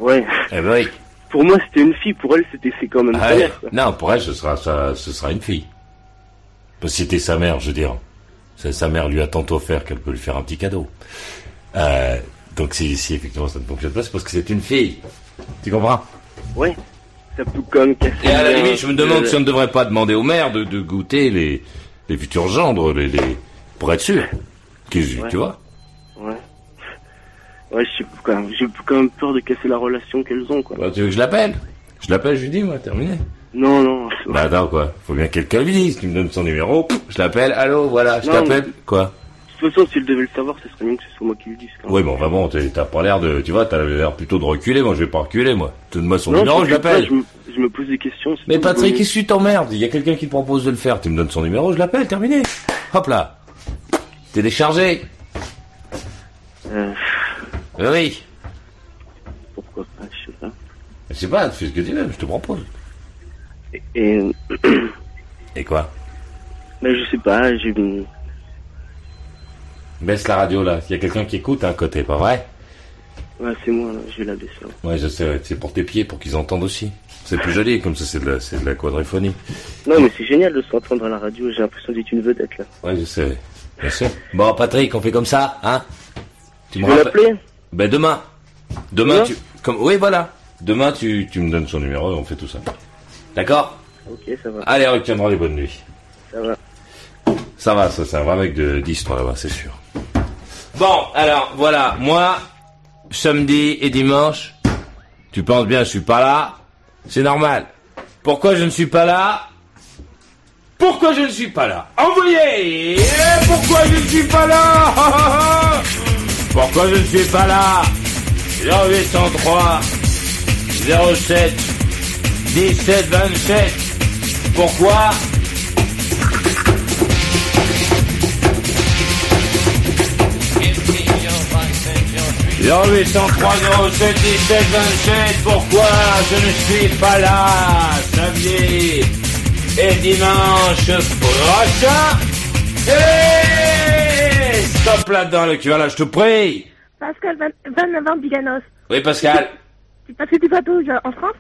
Speaker 16: Ouais.
Speaker 3: Eh ben oui.
Speaker 16: Pour moi, c'était une fille, pour elle, c'était, c'est quand même
Speaker 3: Ah
Speaker 16: sa mère, quoi.
Speaker 3: Non, pour elle, ce sera, ça, ce sera une fille. Parce que c'était sa mère, je veux dire. C'est- Sa mère lui a tant offert qu'elle peut lui faire un petit cadeau. Euh, donc si, si effectivement ça ne fonctionne pas, c'est parce que c'est une fille. Tu comprends?
Speaker 16: Ouais. Ça même casser.
Speaker 3: Et à la limite, je me demande si on ne devrait pas demander au maire de, de goûter les, les futurs gendres, les, les, pour être sûr.
Speaker 16: Ouais.
Speaker 3: Tu vois
Speaker 16: Ouais. Ouais, quand même- j'ai quand même peur de casser la relation qu'elles ont, quoi.
Speaker 3: Bah, Tu veux que je l'appelle? Je l'appelle, je lui dis, moi, terminé.
Speaker 16: Non, non.
Speaker 3: Bah attends, quoi. Faut bien que quelqu'un lui dise. Tu me donnes son numéro, je l'appelle, allô, voilà, je t'appelle. Quoi
Speaker 16: De toute façon, si elle devait le savoir, ce serait mieux que ce soit moi qui le dise. quand.
Speaker 3: Oui, bon, enfin bon, t'as pas l'air de, tu vois, t'as l'air plutôt de reculer. Moi, je vais pas reculer, moi. Donne-moi son
Speaker 16: Non,
Speaker 3: numéro,
Speaker 16: je
Speaker 3: l'appelle.
Speaker 16: Je me, je me pose des questions.
Speaker 3: Mais Patrick, qu'est-ce que tu t'emmerdes? Il y a quelqu'un qui te propose de le faire. Tu me donnes son numéro, je l'appelle, terminé. Hop là. T'es déchargé.
Speaker 16: Euh,
Speaker 3: oui.
Speaker 16: pourquoi pas, je sais pas.
Speaker 3: Je sais pas, fais ce que tu veux, je te propose.
Speaker 16: Et,
Speaker 3: Et quoi
Speaker 16: ben, je sais pas, j'ai une...
Speaker 3: Baisse la radio là. Il y a quelqu'un qui écoute à un côté, pas vrai
Speaker 16: Ouais, c'est moi, là, je vais la baisser. là.
Speaker 3: Ouais, je sais, ouais, c'est pour tes pieds, pour qu'ils entendent aussi. C'est plus joli, comme ça, c'est de la, c'est de la quadriphonie.
Speaker 16: Non, mais c'est génial de s'entendre à la radio, j'ai l'impression d'être une vedette, là.
Speaker 3: Ouais, je sais. Je sais. Bon, Patrick, on fait comme ça, hein Tu
Speaker 16: veux l'appeler
Speaker 3: Ben, demain. Demain,
Speaker 16: Demain
Speaker 3: tu... Comme... Oui, voilà. Demain, tu, tu me donnes son numéro et on fait tout ça. D'accord
Speaker 16: Ok, ça va.
Speaker 3: Allez, retiendra les bonnes nuits.
Speaker 16: Ça va.
Speaker 3: Ça va, ça, c'est un vrai mec de 10, toi, là-bas, c'est sûr. Bon, alors, voilà. Moi, samedi et dimanche, tu penses bien, je suis pas là. C'est normal. Pourquoi je ne suis pas là? Pourquoi je ne suis pas là? Envoyez Pourquoi je ne suis pas là? Pourquoi je ne suis pas là? 0803 07 17 27 Pourquoi? 0803 07 17 27 Pourquoi je ne suis pas là Samedi et dimanche prochain? Et stop là-dedans le cul, là, je te prie
Speaker 15: Pascal, 20 29 ans, Biganos.
Speaker 3: Oui Pascal.
Speaker 15: Tu passes du vadrouilles en France?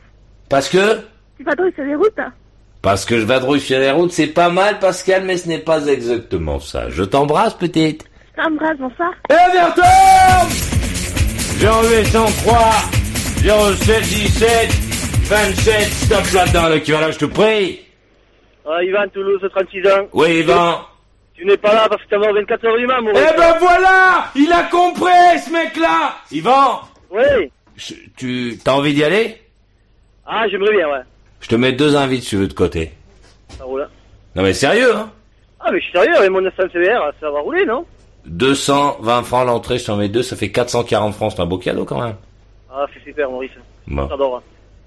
Speaker 3: Parce que
Speaker 15: Tu vadrouilles sur les routes
Speaker 3: Parce que je vadrouille sur les routes, c'est pas mal Pascal, mais ce n'est pas exactement ça. Je t'embrasse petite
Speaker 15: Je t'embrasse, bonsoir.
Speaker 3: Et à bientôt 0803 07 17 27 Stop là-dedans le cul, là, je te prie
Speaker 16: Ah, Ivan, Toulouse, 36 ans.
Speaker 3: Oui Yvan
Speaker 16: Tu n'es pas là parce que t'as mort 24 heures du mat, mon
Speaker 3: Eh ben voilà Il a compris, ce mec-là Yvan
Speaker 16: Oui.
Speaker 3: Je- Tu t'as envie d'y aller?
Speaker 16: Ah, j'aimerais bien, ouais.
Speaker 3: Je te mets deux invites si tu veux de côté.
Speaker 16: Ça roule.
Speaker 3: Non mais sérieux, hein
Speaker 16: Ah, mais je suis sérieux, avec mon 900 CBR, ça va rouler, non
Speaker 3: 220 francs l'entrée, je t'en mets deux, ça fait 440 francs, c'est un beau cadeau quand même.
Speaker 16: Ah, c'est super, Maurice.
Speaker 3: Bon.
Speaker 16: J'adore.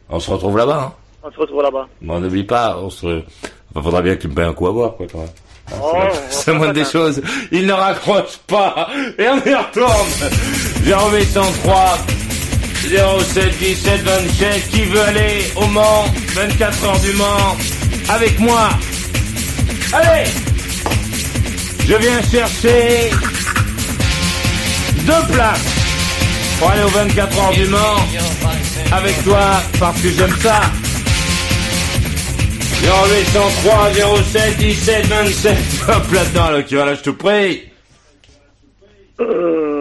Speaker 3: On se retrouve là-bas, hein
Speaker 16: On se retrouve là-bas.
Speaker 3: Bon, n'oublie pas, on se... Enfin, faudra bien que tu me payes un coup à boire, quoi, quand même.
Speaker 16: Oh,
Speaker 3: C'est la moindre des choses. Il ne raccroche pas. Et on y retourne. 0803 07 17 27. Qui veut aller au Mans 24 heures du Mans avec moi Allez Je viens chercher deux places pour aller aux 24 heures du Mans avec toi parce que j'aime ça. 0803 07 17 27. Hop là-dedans, là, qui va là, je te prie. On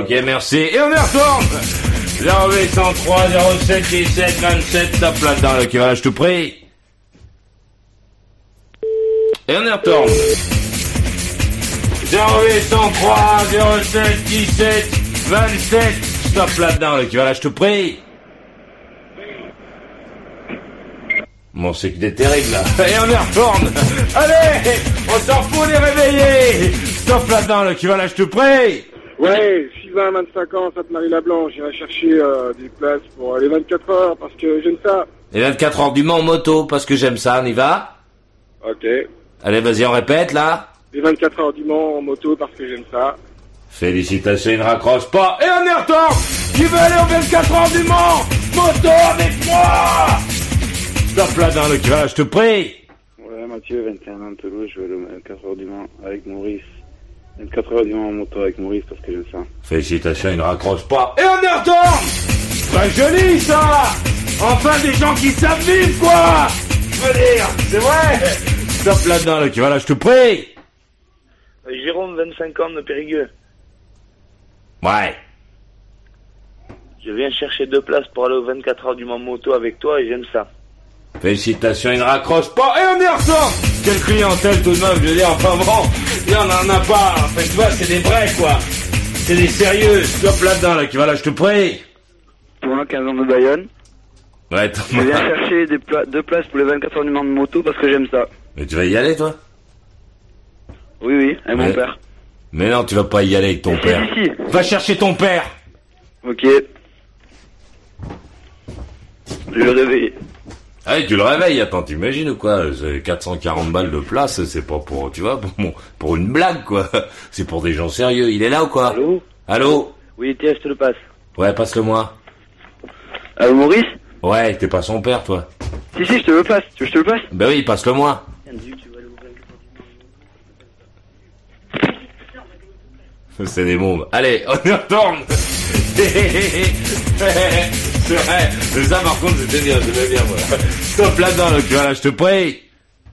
Speaker 3: Ok, merci. Et on y retourne. 0803 07 17 27. Hop là-dedans, là, je te prie. Et on y retourne. 0803 07 17 27. Stop là-dedans, là, je te prie. Bon, c'est que des terribles, là. Et on y retourne. Allez, on s'en fout les réveiller. Stop là-dedans, là, je te prie.
Speaker 26: Ouais, Sylvain, 25 ans, Sainte-Marie-la-Blanche, j'irai chercher euh, des places pour les 24 heures parce que j'aime ça.
Speaker 3: Les 24 heures du Mans en moto, parce que j'aime ça, on y va?
Speaker 26: Ok.
Speaker 3: Allez, vas-y, on répète, là.
Speaker 26: Les 24 heures du Mans en moto parce que j'aime ça.
Speaker 3: Félicitations, il ne raccroche pas. Et on y retourne. Qui veut aller aux 24 heures du Mans Moto avec moi Stop là-dedans, le qui va là, je te prie.
Speaker 27: Ouais, Mathieu, 21 ans, Toulouse, je vais le 24 heures du Mans avec Maurice. 24 heures du Mans en moto avec Maurice parce que j'aime ça.
Speaker 3: Félicitations, il ne raccroche pas. Et on y retourne Pas joli, ça Enfin, des gens qui savent vivre, quoi Je veux dire, c'est vrai Stop là-dedans, le qui va là, je te prie.
Speaker 16: Euh, Jérôme, 25 ans de Périgueux.
Speaker 3: Ouais.
Speaker 16: Je viens chercher deux places pour aller aux 24 heures du Mans moto avec toi et j'aime ça.
Speaker 3: Félicitations, il ne raccroche pas. Et on y retourne Quelle clientèle tout de même, je veux dire, enfin bon, il y en en a pas. Enfin, tu vois, c'est des vrais, quoi. C'est des sérieux. Stop là-dedans, là, qui va là, je te prie.
Speaker 27: Pour un 15 ans de Bayonne,
Speaker 3: Ouais,
Speaker 27: je viens chercher des pla- deux places pour les 24 heures du Mans de moto parce que j'aime ça.
Speaker 3: Mais tu vas y aller, toi?
Speaker 27: Oui, oui, avec mon père.
Speaker 3: Mais non, tu vas pas y aller avec ton père.
Speaker 27: si, si.
Speaker 3: Va chercher ton père.
Speaker 27: Ok. Je vais le réveiller.
Speaker 3: Ah, tu le réveilles, attends, t'imagines ou quoi C'est 440 balles de place, c'est pas pour, tu vois, pour, mon- pour une blague, quoi. C'est pour des gens sérieux. Il est là ou quoi
Speaker 27: Allô
Speaker 3: Allô
Speaker 27: Oui, tiens, je te le passe.
Speaker 3: Ouais, passe-le-moi.
Speaker 27: Allô, Maurice
Speaker 3: Ouais, t'es pas son père, toi.
Speaker 27: Si, si, je te le passe. Tu veux je te le passe
Speaker 3: Ben oui, passe-le-moi. C'est des mômes. Allez, on y retourne C'est vrai. Mais ça, par contre, c'était bien, bien, moi. Stop là-dedans, là, tu vois, là, je te prie.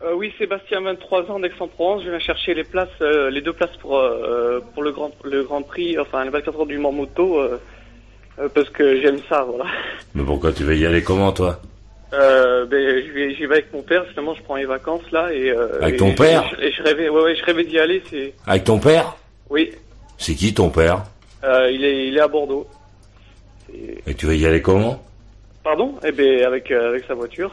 Speaker 28: Euh, oui, Sébastien, 23 ans d'Aix-en-Provence. Je viens chercher les places, euh, les deux places pour euh, pour le grand le Grand Prix, enfin les 24 heures du Mans moto, euh, parce que j'aime ça, voilà.
Speaker 3: Mais pourquoi tu vas y aller comment, toi?
Speaker 28: Euh, ben, j'y vais, j'y vais avec mon père. Finalement, je prends les vacances là et. euh,
Speaker 3: Avec
Speaker 28: et-
Speaker 3: ton père?
Speaker 28: Et je rêvais, ouais, ouais, je rêvais d'y aller. C'est,
Speaker 3: Avec ton père?
Speaker 28: Oui,
Speaker 3: C'est qui ton père?
Speaker 28: Euh, il est, il est à Bordeaux.
Speaker 3: Et tu vas y aller comment
Speaker 28: Pardon Eh ben, avec euh, avec sa voiture.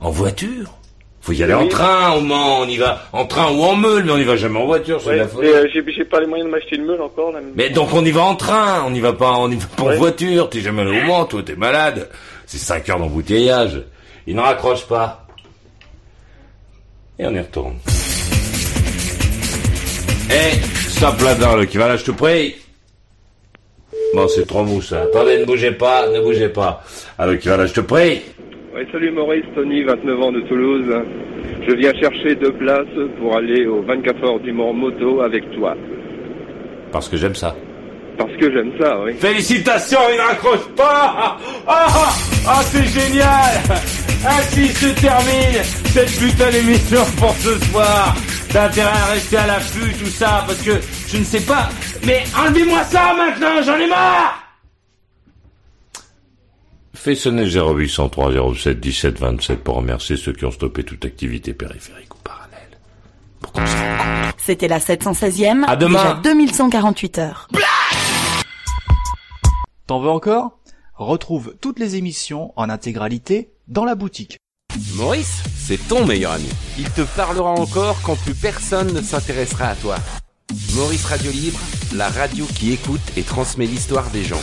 Speaker 3: En voiture Faut y aller
Speaker 28: Oui.
Speaker 3: en train, au Mans, on y va en train ou en meule, mais on y va jamais en voiture, c'est de
Speaker 28: Ouais,
Speaker 3: la folie.
Speaker 28: mais euh, j'ai, pas les moyens de m'acheter une meule encore. Là,
Speaker 3: Mais donc on y va en train, on y va pas, on y va pas en voiture, t'es jamais allé au Mans, toi, t'es malade. C'est 5 heures d'embouteillage. Il ne raccroche pas. Et on y retourne. Eh, stop là-dedans, le qui va là, je te prie. Bon, c'est trop mou, ça. Attendez, ne bougez pas, ne bougez pas. Alors, qui va là, je te prie.
Speaker 26: Ouais, salut Maurice, Tony, 29 ans de Toulouse. Je viens chercher deux places pour aller aux 24 heures du Mans moto avec toi.
Speaker 3: Parce que j'aime ça.
Speaker 26: Parce que j'aime ça, oui.
Speaker 3: Félicitations, il ne raccroche pas Ah, ah, ah, c'est génial Ainsi se termine cette putain d'émission pour ce soir T'as intérêt à rester à l'affût, tout ça, parce que je ne sais pas... Mais enlevez-moi ça maintenant, j'en ai marre Fais sonner 0803 07 17 27 pour remercier ceux qui ont stoppé toute activité périphérique ou parallèle.
Speaker 5: C'était la 716e.
Speaker 3: À demain.
Speaker 5: Déjà 2148 heures.
Speaker 29: T'en veux encore? Retrouve toutes les émissions en intégralité dans la boutique.
Speaker 30: Maurice, c'est ton meilleur ami. Il te parlera encore quand plus personne ne s'intéressera à toi. Maurice Radio Libre, la radio qui écoute et transmet l'histoire des gens.